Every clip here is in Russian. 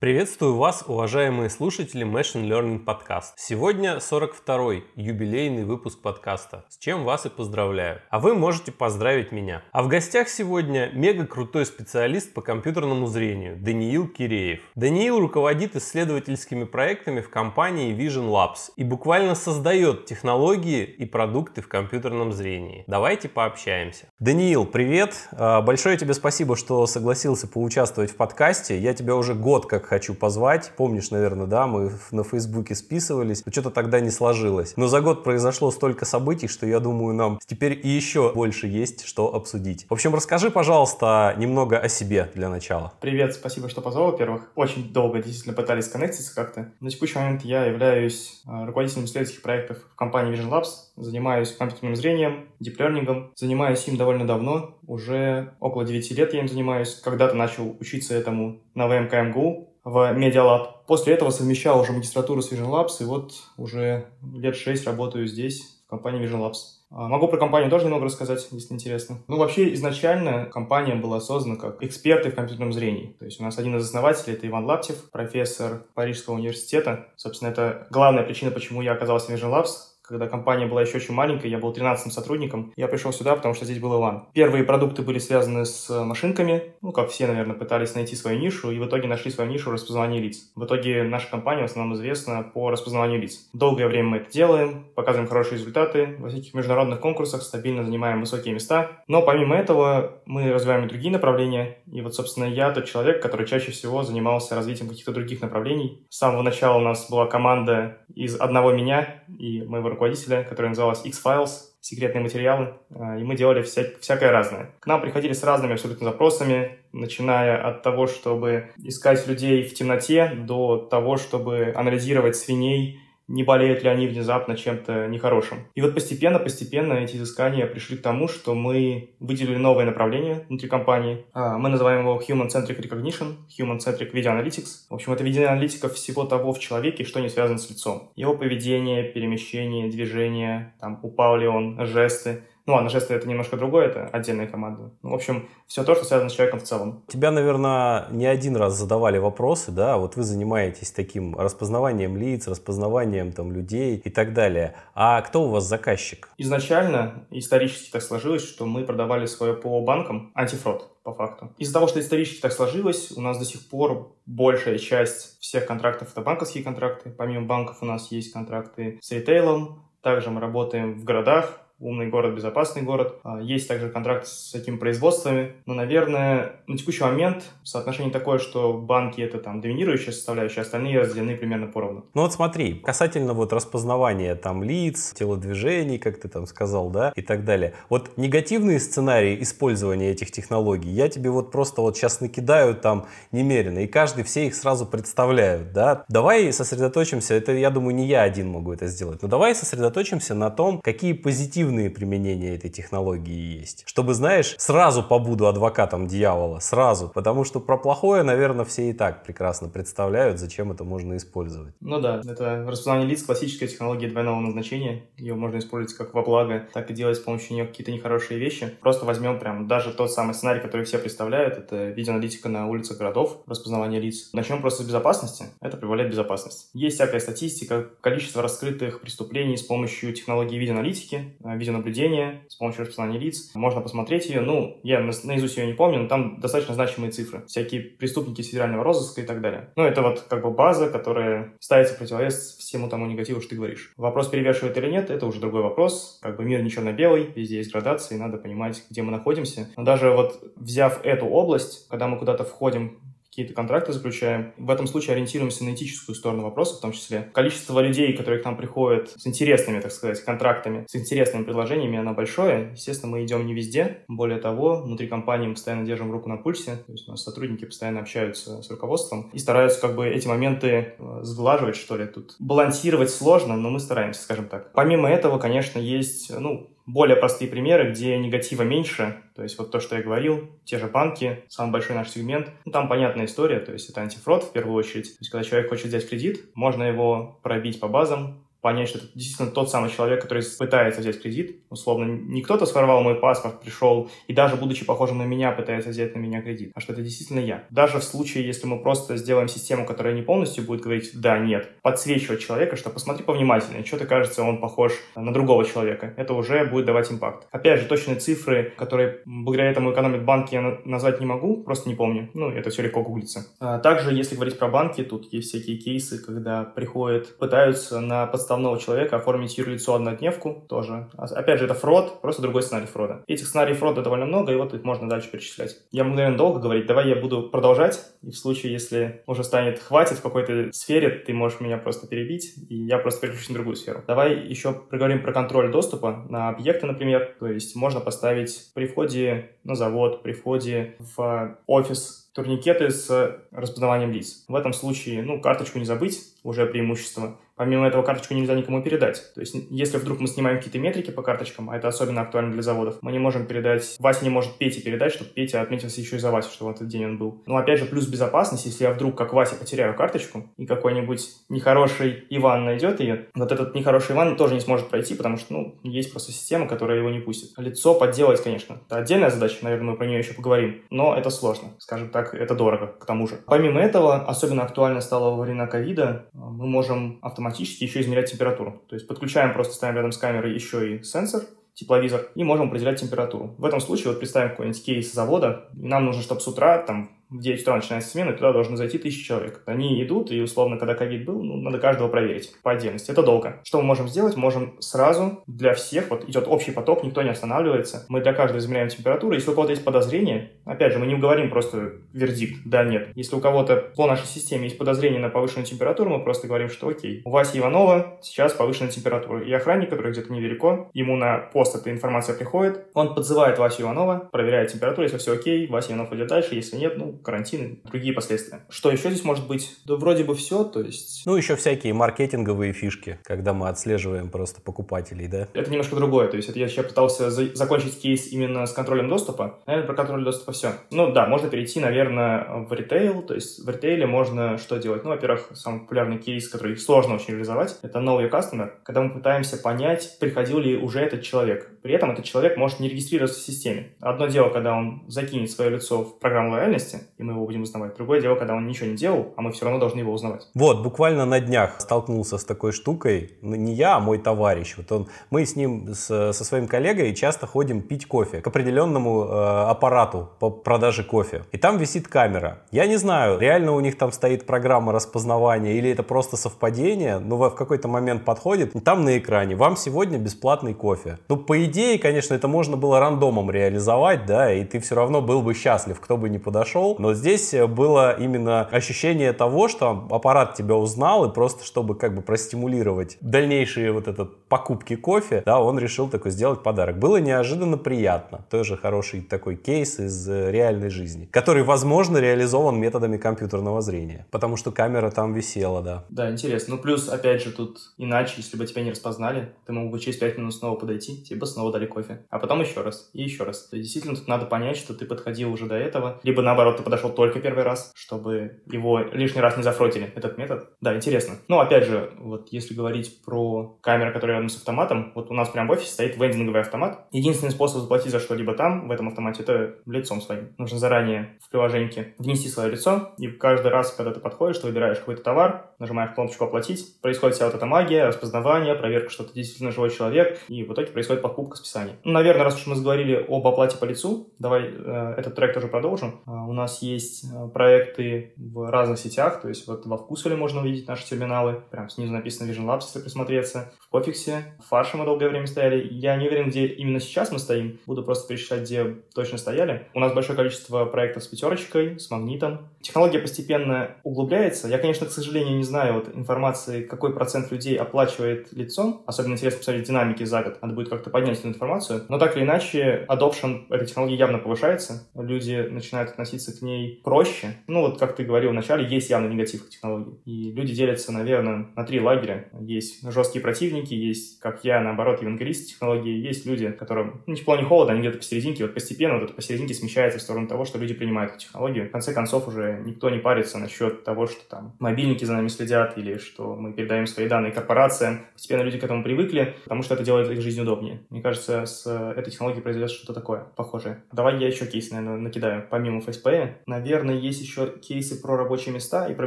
Приветствую вас, уважаемые слушатели Machine Learning подкаст. Сегодня 42-й юбилейный выпуск подкаста, с чем вас и поздравляю. А вы можете поздравить меня. А в гостях сегодня мега крутой специалист по компьютерному зрению Даниил Киреев. Даниил руководит исследовательскими проектами в компании Vision Labs и буквально создает технологии и продукты в компьютерном зрении. Давайте пообщаемся. Даниил, привет! А, большое тебе спасибо, что согласился поучаствовать в подкасте. Я тебя уже год как хочу позвать. Помнишь, наверное, да, мы на Фейсбуке списывались, но что-то тогда не сложилось. Но за год произошло столько событий, что я думаю, нам теперь еще больше есть что обсудить. В общем, расскажи, пожалуйста, немного о себе для начала. Привет, спасибо, что позвал, во-первых. Очень долго действительно пытались коннектиться как-то. На текущий момент я являюсь а, руководителем исследовательских проектов в компании Vision Labs, занимаюсь компьютерным зрением, диплернингом, занимаюсь им довольно давно, уже около 9 лет я им занимаюсь. Когда-то начал учиться этому на ВМК МГУ, в Lab. После этого совмещал уже магистратуру с Vision Labs, и вот уже лет шесть работаю здесь, в компании Vision Labs. А, могу про компанию тоже немного рассказать, если интересно. Ну, вообще, изначально компания была создана как эксперты в компьютерном зрении. То есть у нас один из основателей — это Иван Лаптев, профессор Парижского университета. Собственно, это главная причина, почему я оказался в Vision Labs когда компания была еще очень маленькая, я был 13 сотрудником. Я пришел сюда, потому что здесь был Иван. Первые продукты были связаны с э, машинками, ну, как все, наверное, пытались найти свою нишу, и в итоге нашли свою нишу распознавания лиц. В итоге наша компания в основном известна по распознаванию лиц. Долгое время мы это делаем, показываем хорошие результаты, во всяких международных конкурсах стабильно занимаем высокие места. Но помимо этого мы развиваем и другие направления, и вот, собственно, я тот человек, который чаще всего занимался развитием каких-то других направлений. С самого начала у нас была команда из одного меня и моего руководителя, которая называлась X-Files, секретные материалы, а, и мы делали вся, всякое разное. К нам приходили с разными абсолютно запросами, начиная от того, чтобы искать людей в темноте, до того, чтобы анализировать свиней не болеют ли они внезапно чем-то нехорошим. И вот постепенно-постепенно эти изыскания пришли к тому, что мы выделили новое направление внутри компании. А, мы называем его Human-Centric Recognition, Human-Centric Video Analytics. В общем, это видение аналитика всего того в человеке, что не связано с лицом. Его поведение, перемещение, движение, там, упал ли он, жесты. Ну ладно, жесты это немножко другое, это отдельная команда. Ну, в общем, все то, что связано с человеком в целом. Тебя, наверное, не один раз задавали вопросы, да, вот вы занимаетесь таким распознаванием лиц, распознаванием там людей и так далее. А кто у вас заказчик? Изначально, исторически так сложилось, что мы продавали свое ПО банкам антифрод по факту. Из-за того, что исторически так сложилось, у нас до сих пор большая часть всех контрактов это банковские контракты. Помимо банков у нас есть контракты с ритейлом. Также мы работаем в городах, умный город, безопасный город. А, есть также контракт с такими производствами. Но, наверное, на текущий момент соотношение такое, что банки — это там доминирующая составляющая, остальные разделены примерно поровну. Ну вот смотри, касательно вот распознавания там лиц, телодвижений, как ты там сказал, да, и так далее. Вот негативные сценарии использования этих технологий я тебе вот просто вот сейчас накидаю там немерено, и каждый все их сразу представляют, да. Давай сосредоточимся, это, я думаю, не я один могу это сделать, но давай сосредоточимся на том, какие позитивные позитивные применения этой технологии есть. Чтобы, знаешь, сразу побуду адвокатом дьявола, сразу. Потому что про плохое, наверное, все и так прекрасно представляют, зачем это можно использовать. Ну да, это распознавание лиц, классическая технология двойного назначения. Ее можно использовать как во благо, так и делать с помощью нее какие-то нехорошие вещи. Просто возьмем прям даже тот самый сценарий, который все представляют, это видеоаналитика на улицах городов, распознавание лиц. Начнем просто с безопасности. Это прибавляет безопасность. Есть всякая статистика, количество раскрытых преступлений с помощью технологии видеоаналитики, видеонаблюдения с помощью распознавания лиц. Можно посмотреть ее. Ну, я наизусть ее не помню, но там достаточно значимые цифры. Всякие преступники федерального розыска и так далее. Ну, это вот как бы база, которая ставится в противовес всему тому негативу, что ты говоришь. Вопрос, перевешивает или нет, это уже другой вопрос. Как бы мир не черно-белый, везде есть градации, надо понимать, где мы находимся. Но даже вот взяв эту область, когда мы куда-то входим какие-то контракты заключаем. В этом случае ориентируемся на этическую сторону вопроса, в том числе. Количество людей, которые к нам приходят с интересными, так сказать, контрактами, с интересными предложениями, оно большое. Естественно, мы идем не везде. Более того, внутри компании мы постоянно держим руку на пульсе. То есть у нас сотрудники постоянно общаются с руководством и стараются как бы эти моменты э, сглаживать, что ли. Тут балансировать сложно, но мы стараемся, скажем так. Помимо этого, конечно, есть, ну, более простые примеры, где негатива меньше, то есть вот то, что я говорил, те же банки, самый большой наш сегмент, ну, там понятная история, то есть это антифрод в первую очередь. То есть когда человек хочет взять кредит, можно его пробить по базам, понять, что это действительно тот самый человек, который пытается взять кредит. Условно, не кто-то своровал мой паспорт, пришел и даже будучи похожим на меня, пытается взять на меня кредит, а что это действительно я. Даже в случае, если мы просто сделаем систему, которая не полностью будет говорить «да», «нет», подсвечивать человека, что посмотри повнимательнее, что-то кажется, он похож на другого человека. Это уже будет давать импакт. Опять же, точные цифры, которые благодаря этому экономят банки, я назвать не могу, просто не помню. Ну, это все легко гуглится. А также, если говорить про банки, тут есть всякие кейсы, когда приходят, пытаются на подставного человека оформить юрлицо однодневку тоже. А, опять же, это фрод, просто другой сценарий фрода. Этих сценариев фрода довольно много, и вот их можно дальше перечислять. Я могу, наверное, долго говорить, давай я буду продолжать, и в случае, если уже станет хватит в какой-то сфере, ты можешь меня просто перебить, и я просто переключусь на другую сферу. Давай еще проговорим про контроль доступа на объекты, например. То есть можно поставить при входе на завод, при входе в офис турникеты с распознаванием лиц. В этом случае, ну, карточку не забыть, уже преимущество. Помимо этого, карточку нельзя никому передать. То есть, если вдруг мы снимаем какие-то метрики по карточкам, а это особенно актуально для заводов, мы не можем передать, Вася не может Пете передать, чтобы Петя отметился еще и за Васю, что в этот день он был. Но опять же, плюс безопасность, если я вдруг, как Вася, потеряю карточку, и какой-нибудь нехороший Иван найдет ее, вот этот нехороший Иван тоже не сможет пройти, потому что, ну, есть просто система, которая его не пустит. Лицо подделать, конечно, это отдельная задача, наверное, мы про нее еще поговорим, но это сложно, скажем так, это дорого, к тому же. Помимо этого, особенно актуально стало во времена ковида, мы можем автоматически еще измерять температуру. То есть подключаем, просто ставим рядом с камерой еще и сенсор, тепловизор, и можем определять температуру. В этом случае вот представим какой-нибудь кейс завода, и нам нужно, чтобы с утра там 9 утра начинается смена, и туда должны зайти тысячи человек. Они идут, и условно, когда ковид был, ну, надо каждого проверить по отдельности. Это долго. Что мы можем сделать? Можем сразу для всех, вот идет общий поток, никто не останавливается. Мы для каждого измеряем температуру. Если у кого-то есть подозрение, опять же, мы не говорим просто вердикт, да, нет. Если у кого-то по нашей системе есть подозрение на повышенную температуру, мы просто говорим, что окей, у Васи Иванова сейчас повышенная температура. И охранник, который где-то недалеко, ему на пост эта информация приходит, он подзывает Васю Иванова, проверяет температуру, если все окей, Вася Иванов идет дальше, если нет, ну, карантин другие последствия. Что еще здесь может быть? Да вроде бы все, то есть... Ну, еще всякие маркетинговые фишки, когда мы отслеживаем просто покупателей, да? Это немножко другое, то есть это я еще пытался за- закончить кейс именно с контролем доступа. Наверное, про контроль доступа все. Ну да, можно перейти, наверное, в ритейл, то есть в ритейле можно что делать? Ну, во-первых, самый популярный кейс, который сложно очень реализовать, это новый customer, когда мы пытаемся понять, приходил ли уже этот человек. При этом этот человек может не регистрироваться в системе. Одно дело, когда он закинет свое лицо в программу лояльности, и мы его будем узнавать. Другое дело, когда он ничего не делал, а мы все равно должны его узнавать. Вот, буквально на днях столкнулся с такой штукой. Не я, а мой товарищ. Вот он, мы с ним, с, со своим коллегой часто ходим пить кофе к определенному э, аппарату по продаже кофе. И там висит камера. Я не знаю, реально у них там стоит программа распознавания или это просто совпадение, но в какой-то момент подходит, там на экране вам сегодня бесплатный кофе. Ну, по идее, конечно, это можно было рандомом реализовать, да, и ты все равно был бы счастлив, кто бы не подошел. Но здесь э, было именно ощущение того, что аппарат тебя узнал, и просто чтобы как бы простимулировать дальнейшие вот этот покупки кофе, да, он решил такой сделать подарок. Было неожиданно приятно. Тоже хороший такой кейс из э, реальной жизни, который, возможно, реализован методами компьютерного зрения, потому что камера там висела, да. Да, интересно. Ну, плюс, опять же, тут иначе, если бы тебя не распознали, ты мог бы через 5 минут снова подойти, тебе бы снова дали кофе, а потом еще раз, и еще раз. Есть, действительно, тут надо понять, что ты подходил уже до этого, либо, наоборот, ты подошел только первый раз, чтобы его лишний раз не зафротили, этот метод. Да, интересно. Ну, опять же, вот если говорить про камеру, которая рядом с автоматом, вот у нас прямо в офисе стоит вендинговый автомат. Единственный способ заплатить за что-либо там, в этом автомате, это лицом своим. Нужно заранее в приложении внести свое лицо, и каждый раз, когда ты подходишь, ты выбираешь какой-то товар, нажимаешь кнопочку «Оплатить», происходит вся вот эта магия, распознавание, проверка, что ты действительно живой человек, и в итоге происходит покупка списания. Ну, наверное, раз уж мы заговорили об оплате по лицу, давай э, этот трек тоже продолжим. Э, у нас есть э, проекты в разных сетях, то есть вот во Вкусвеле можно увидеть наши терминалы, прям снизу написано Vision Labs, если присмотреться. В Кофиксе, в Фарше мы долгое время стояли. Я не уверен, где именно сейчас мы стоим, буду просто перечислять, где точно стояли. У нас большое количество проектов с пятерочкой, с магнитом. Технология постепенно углубляется. Я, конечно, к сожалению, не знаю вот информации, какой процент людей оплачивает лицом. Особенно интересно посмотреть динамики за год. Надо будет как-то поднять нести информацию. Но так или иначе, adoption этой технологии явно повышается. Люди начинают относиться к ней проще. Ну, вот как ты говорил вначале, есть явный негатив к технологии. И люди делятся, наверное, на три лагеря. Есть жесткие противники, есть, как я, наоборот, евангелисты технологии, есть люди, которым ну, тепло, ни холодно, они где-то посерединке. Вот постепенно вот это посерединке смещается в сторону того, что люди принимают эту технологию. В конце концов, уже никто не парится насчет того, что там мобильники за нами следят или что мы передаем свои данные корпорациям. Постепенно люди к этому привыкли, потому что это делает их жизнь удобнее. Мне кажется, с этой технологией произойдет что-то такое похожее. Давай я еще кейс, наверное, накидаю. Помимо FSP, наверное, есть еще кейсы про рабочие места и про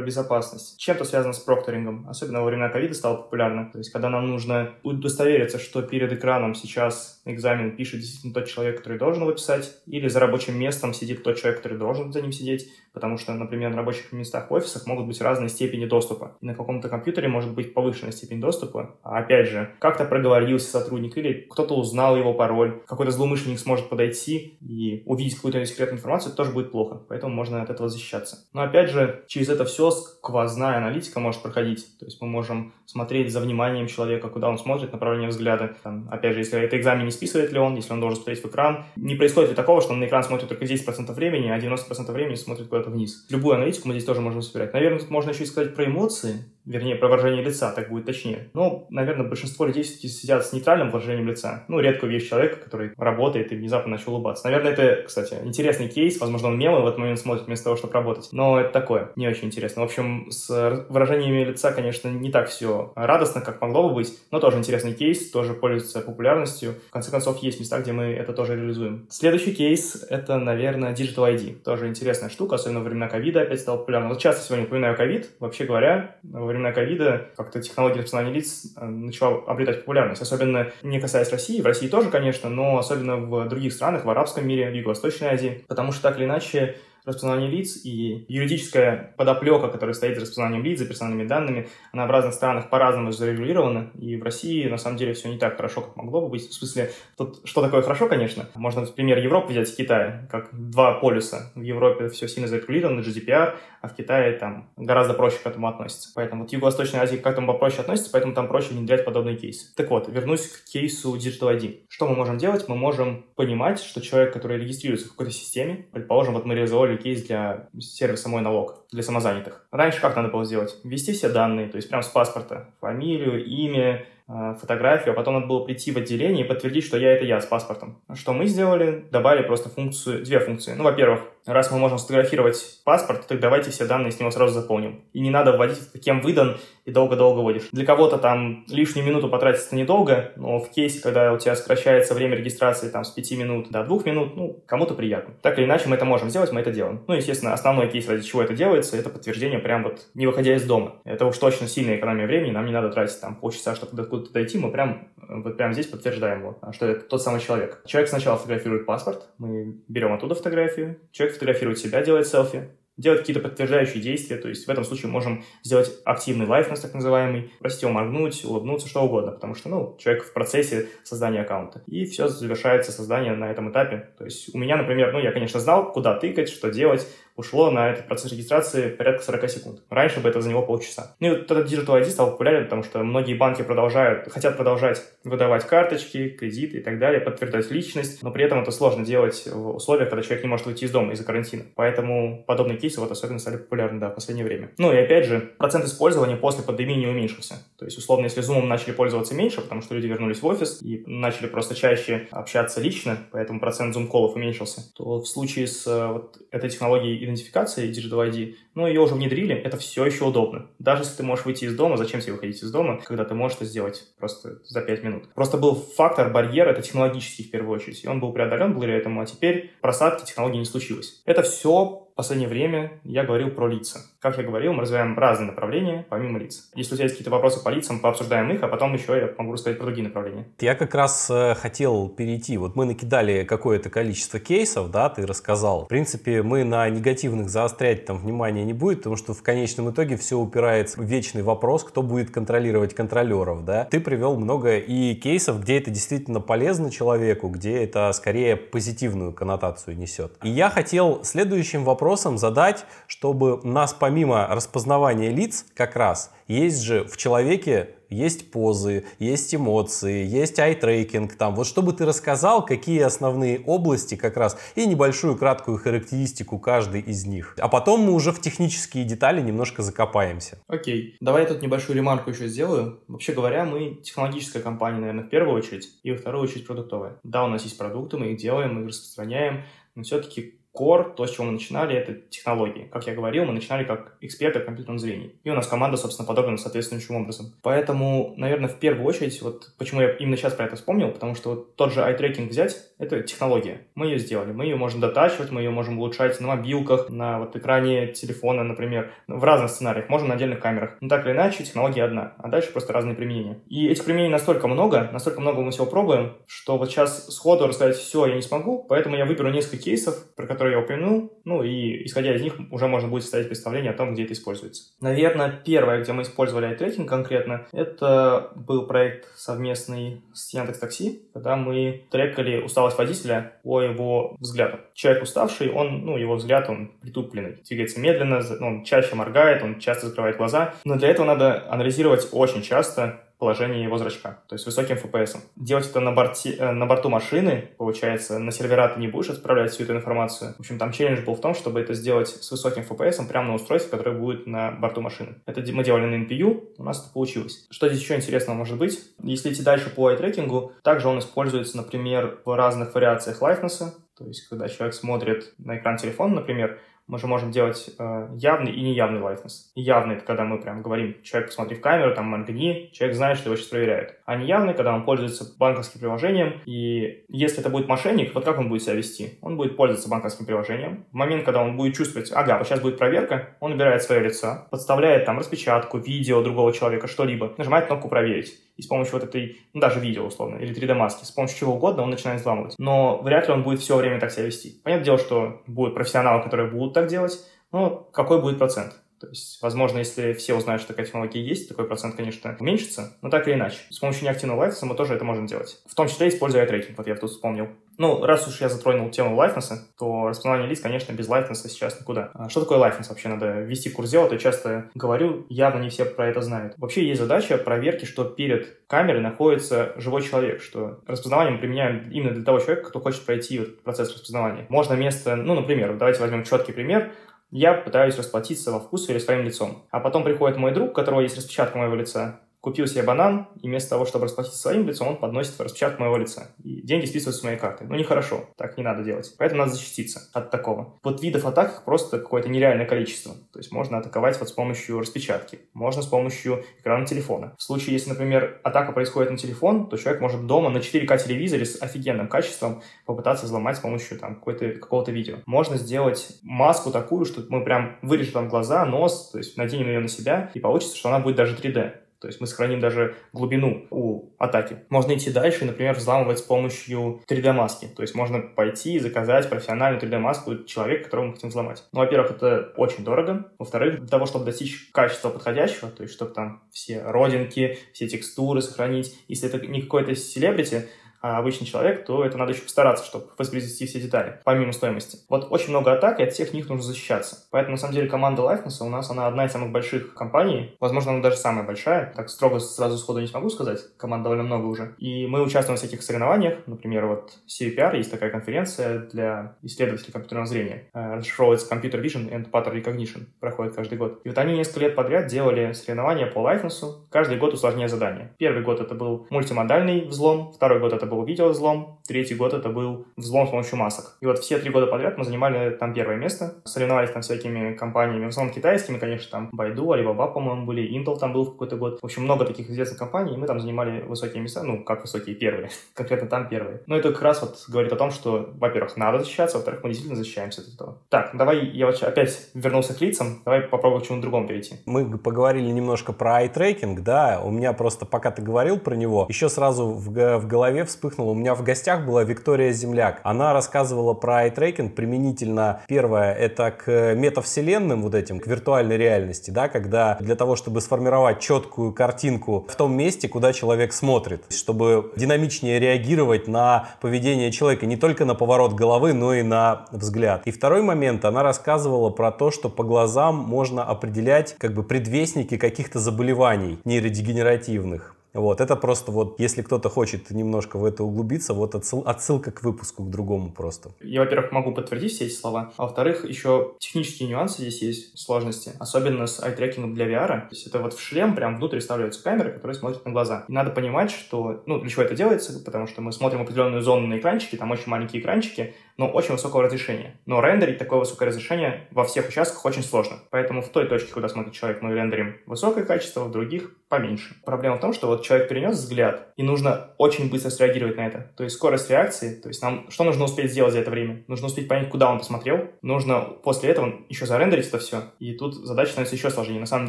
безопасность. Чем-то связано с прокторингом. Особенно во время ковида стало популярно. То есть, когда нам нужно удостовериться, что перед экраном сейчас экзамен пишет действительно тот человек, который должен его писать, или за рабочим местом сидит тот человек, который должен за ним сидеть, потому что, например, на рабочих местах в офисах могут быть разные степени доступа. И на каком-то компьютере может быть повышенная степень доступа. А опять же, как-то проговорился сотрудник или кто-то узнал его пароль, какой-то злоумышленник сможет подойти и увидеть какую-то секретную информацию, это тоже будет плохо. Поэтому можно от этого защищаться. Но опять же, через это все сквозная аналитика может проходить. То есть мы можем смотреть за вниманием человека, куда он смотрит, направление взгляда. Там, опять же, если это экзамен, не списывает ли он, если он должен смотреть в экран. Не происходит ли такого, что он на экран смотрит только 10% времени, а 90% времени смотрит куда-то вниз. Любую аналитику мы здесь тоже можем собирать. Наверное, тут можно еще и сказать про эмоции вернее, про выражение лица, так будет точнее. Но, наверное, большинство людей сидят с нейтральным выражением лица. Ну, редко видишь человека, который работает и внезапно начал улыбаться. Наверное, это, кстати, интересный кейс. Возможно, он мелый в этот момент смотрит вместо того, чтобы работать. Но это такое, не очень интересно. В общем, с выражениями лица, конечно, не так все радостно, как могло бы быть, но тоже интересный кейс, тоже пользуется популярностью. В конце концов, есть места, где мы это тоже реализуем. Следующий кейс — это, наверное, Digital ID. Тоже интересная штука, особенно во времена ковида опять стал популярным. Вот часто сегодня упоминаю ковид. Вообще говоря, во времена ковида как-то технология распознавания лиц э, начала обретать популярность. Особенно не касаясь России, в России тоже, конечно, но особенно в других странах, в арабском мире, в Юго-Восточной Азии. Потому что так или иначе распознавание лиц и юридическая подоплека, которая стоит за распознаванием лиц, за персональными данными, она в разных странах по-разному зарегулирована, и в России на самом деле все не так хорошо, как могло бы быть. В смысле, тут что такое хорошо, конечно. Можно, например, Европу взять и Китая, как два полюса. В Европе все сильно зарегулировано, GDPR, а в Китае там гораздо проще к этому относится. Поэтому вот Юго-Восточная Азия к этому попроще относится, поэтому там проще внедрять подобные кейсы. Так вот, вернусь к кейсу Digital ID. Что мы можем делать? Мы можем понимать, что человек, который регистрируется в какой-то системе, предположим, вот мы реализовали кейс для сервиса «Мой налог», для самозанятых. Раньше как надо было сделать? Ввести все данные, то есть прям с паспорта, фамилию, имя, а, фотографию, а потом надо было прийти в отделение и подтвердить, что я это я с паспортом. Что мы сделали? Добавили просто функцию, две функции. Ну, во-первых, раз мы можем сфотографировать паспорт, так давайте все данные с него сразу заполним. И не надо вводить, кем выдан, и долго-долго вводишь. Для кого-то там лишнюю минуту потратить недолго, но в кейсе, когда у тебя сокращается время регистрации там с 5 минут до 2 минут, ну, кому-то приятно. Так или иначе, мы это можем сделать, мы это делаем. Ну, естественно, основной кейс, ради чего это делается, это подтверждение прям вот не выходя из дома. Это уж точно сильная экономия времени, нам не надо тратить там полчаса, чтобы откуда-то дойти, мы прям вот прямо здесь подтверждаем его, что это тот самый человек. Человек сначала фотографирует паспорт, мы берем оттуда фотографию, человек фотографирует себя, делает селфи, делать какие-то подтверждающие действия, то есть в этом случае можем сделать активный лайфнес, так называемый, просить его моргнуть, улыбнуться, что угодно, потому что, ну, человек в процессе создания аккаунта. И все завершается создание на этом этапе. То есть у меня, например, ну, я, конечно, знал, куда тыкать, что делать, ушло на этот процесс регистрации порядка 40 секунд. Раньше бы это заняло полчаса. Ну и вот этот Digital ID стал популярен, потому что многие банки продолжают, хотят продолжать выдавать карточки, кредиты и так далее, подтверждать личность, но при этом это сложно делать в условиях, когда человек не может выйти из дома из-за карантина. Поэтому подобные кейсы вот особенно стали популярны, да, в последнее время. Ну и опять же, процент использования после пандемии не уменьшился. То есть, условно, если Zoom начали пользоваться меньше, потому что люди вернулись в офис и начали просто чаще общаться лично, поэтому процент Zoom-колов уменьшился, то в случае с э, вот этой технологией идентификации Digital ID, ну, ее уже внедрили, это все еще удобно. Даже если ты можешь выйти из дома, зачем тебе выходить из дома, когда ты можешь это сделать просто за 5 минут. Просто был фактор, барьер, это технологический в первую очередь, и он был преодолен благодаря этому, а теперь просадки технологий не случилось. Это все последнее время я говорил про лица. Как я говорил, мы развиваем разные направления помимо лиц. Если у тебя есть какие-то вопросы по лицам, пообсуждаем их, а потом еще я могу рассказать про другие направления. Я как раз э, хотел перейти. Вот мы накидали какое-то количество кейсов, да, ты рассказал. В принципе, мы на негативных заострять там внимание не будет, потому что в конечном итоге все упирается в вечный вопрос, кто будет контролировать контролеров, да. Ты привел много и кейсов, где это действительно полезно человеку, где это скорее позитивную коннотацию несет. И я хотел следующим вопросом вопросом задать, чтобы нас помимо распознавания лиц как раз есть же в человеке есть позы, есть эмоции, есть ай-трекинг, там, вот чтобы ты рассказал, какие основные области как раз, и небольшую краткую характеристику каждой из них. А потом мы уже в технические детали немножко закопаемся. Окей, давай я тут небольшую ремарку еще сделаю. Вообще говоря, мы технологическая компания, наверное, в первую очередь, и во вторую очередь продуктовая. Да, у нас есть продукты, мы их делаем, мы их распространяем, но все-таки core, то, с чего мы начинали, это технологии. Как я говорил, мы начинали как эксперты в компьютерном зрении. И у нас команда, собственно, подобрана соответствующим образом. Поэтому, наверное, в первую очередь, вот почему я именно сейчас про это вспомнил, потому что вот тот же eye-tracking взять, это технология. Мы ее сделали. Мы ее можем дотачивать, мы ее можем улучшать на мобилках, на вот экране телефона, например, в разных сценариях, можем на отдельных камерах. Но так или иначе, технология одна, а дальше просто разные применения. И этих применений настолько много, настолько много мы всего пробуем, что вот сейчас сходу рассказать все я не смогу, поэтому я выберу несколько кейсов, про которые которые я упомянул, ну и исходя из них уже можно будет составить представление о том, где это используется. Наверное, первое, где мы использовали iTracking конкретно, это был проект совместный с Яндекс Такси, когда мы трекали усталость водителя по его взгляду. Человек уставший, он, ну, его взгляд, он притупленный, двигается медленно, он чаще моргает, он часто закрывает глаза. Но для этого надо анализировать очень часто положение его зрачка, то есть высоким FPS. Делать это на, борте, э, на борту машины, получается, на сервера ты не будешь отправлять всю эту информацию. В общем, там челлендж был в том, чтобы это сделать с высоким FPS прямо на устройстве, которое будет на борту машины. Это мы делали на NPU, у нас это получилось. Что здесь еще интересного может быть? Если идти дальше по ай-трекингу, также он используется, например, в разных вариациях лайфнесса, то есть, когда человек смотрит на экран телефона, например, мы же можем делать э, явный и неявный лайфнес. Явный — это когда мы прям говорим, человек, посмотри в камеру, там моргни, человек знает, что его сейчас проверяют. А неявный, когда он пользуется банковским приложением, и если это будет мошенник, вот как он будет себя вести? Он будет пользоваться банковским приложением. В момент, когда он будет чувствовать, ага, вот сейчас будет проверка, он убирает свое лицо, подставляет там распечатку, видео другого человека, что-либо, нажимает кнопку «Проверить». И с помощью вот этой, ну, даже видео, условно, или 3D-маски, с помощью чего угодно он начинает взламывать. Но вряд ли он будет все время так себя вести. Понятное дело, что будут профессионалы, которые будут так делать, но какой будет процент? То есть, возможно, если все узнают, что такая технология есть, такой процент, конечно, уменьшится, но так или иначе. С помощью неактивного лайфнесса мы тоже это можем делать. В том числе используя трекинг, вот я тут вспомнил. Ну, раз уж я затронул тему лайфнесса, то распознавание лиц, конечно, без лайфнесса сейчас никуда. А что такое лайфнесс вообще? Надо ввести в курс дела, то часто говорю, явно не все про это знают. Вообще есть задача проверки, что перед камерой находится живой человек, что распознавание мы применяем именно для того человека, кто хочет пройти вот процесс распознавания. Можно место, ну, например, давайте возьмем четкий пример, я пытаюсь расплатиться во вкус или своим лицом. А потом приходит мой друг, у которого есть распечатка моего лица, купил себе банан, и вместо того, чтобы расплатиться своим лицом, он подносит распечатку моего лица. И деньги списываются с моей карты. Ну, нехорошо. Так не надо делать. Поэтому надо защититься от такого. Вот видов атак просто какое-то нереальное количество. То есть можно атаковать вот с помощью распечатки. Можно с помощью экрана телефона. В случае, если, например, атака происходит на телефон, то человек может дома на 4К телевизоре с офигенным качеством попытаться взломать с помощью там какого-то видео. Можно сделать маску такую, что мы прям вырежем там глаза, нос, то есть наденем ее на себя, и получится, что она будет даже 3D. То есть мы сохраним даже глубину у атаки. Можно идти дальше например, взламывать с помощью 3D-маски. То есть можно пойти и заказать профессиональную 3D-маску человека, которого мы хотим взломать. Ну, во-первых, это очень дорого. Во-вторых, для того, чтобы достичь качества подходящего, то есть чтобы там все родинки, все текстуры сохранить, если это не какой-то селебрити, обычный человек, то это надо еще постараться, чтобы воспроизвести все детали, помимо стоимости. Вот очень много атак, и от всех них нужно защищаться. Поэтому, на самом деле, команда Lifeless у нас, она одна из самых больших компаний, возможно, она даже самая большая, так строго сразу сходу не смогу сказать, команд довольно много уже. И мы участвуем в всяких соревнованиях, например, вот CVPR, есть такая конференция для исследователей компьютерного зрения, э, расшифровывается Computer Vision and Pattern Recognition, проходит каждый год. И вот они несколько лет подряд делали соревнования по Lifeless, каждый год усложняя задания. Первый год это был мультимодальный взлом, второй год это был был видеовзлом, третий год это был взлом с помощью масок. И вот все три года подряд мы занимали там первое место, соревновались там всякими компаниями, в основном китайскими, конечно, там Baidu, Alibaba, по-моему, были, Intel там был в какой-то год. В общем, много таких известных компаний, и мы там занимали высокие места, ну, как высокие, первые, конкретно там первые. Но это как раз вот говорит о том, что, во-первых, надо защищаться, во-вторых, мы действительно защищаемся от этого. Так, давай я вот опять вернулся к лицам, давай попробуем к чему-то другому перейти. Мы поговорили немножко про eye-трекинг, да, у меня просто, пока ты говорил про него, еще сразу в, в голове всплыл вспыхнуло. У меня в гостях была Виктория Земляк. Она рассказывала про ай-трекинг применительно, первое, это к метавселенным вот этим, к виртуальной реальности, да, когда для того, чтобы сформировать четкую картинку в том месте, куда человек смотрит, чтобы динамичнее реагировать на поведение человека, не только на поворот головы, но и на взгляд. И второй момент, она рассказывала про то, что по глазам можно определять как бы предвестники каких-то заболеваний нейродегенеративных. Вот, это просто вот, если кто-то хочет немножко в это углубиться, вот отсыл, отсылка к выпуску, к другому просто. Я, во-первых, могу подтвердить все эти слова, а во-вторых, еще технические нюансы здесь есть, сложности, особенно с ай-трекингом для VR. То есть это вот в шлем прям внутрь вставляются камеры, которые смотрят на глаза. И надо понимать, что, ну, для чего это делается, потому что мы смотрим определенную зону на экранчике, там очень маленькие экранчики, но очень высокого разрешения. Но рендерить такое высокое разрешение во всех участках очень сложно. Поэтому в той точке, куда смотрит человек, мы рендерим высокое качество, в других поменьше. Проблема в том, что вот человек перенес взгляд, и нужно очень быстро среагировать на это. То есть скорость реакции, то есть нам что нужно успеть сделать за это время? Нужно успеть понять, куда он посмотрел, нужно после этого еще зарендерить это все, и тут задача становится еще сложнее. На самом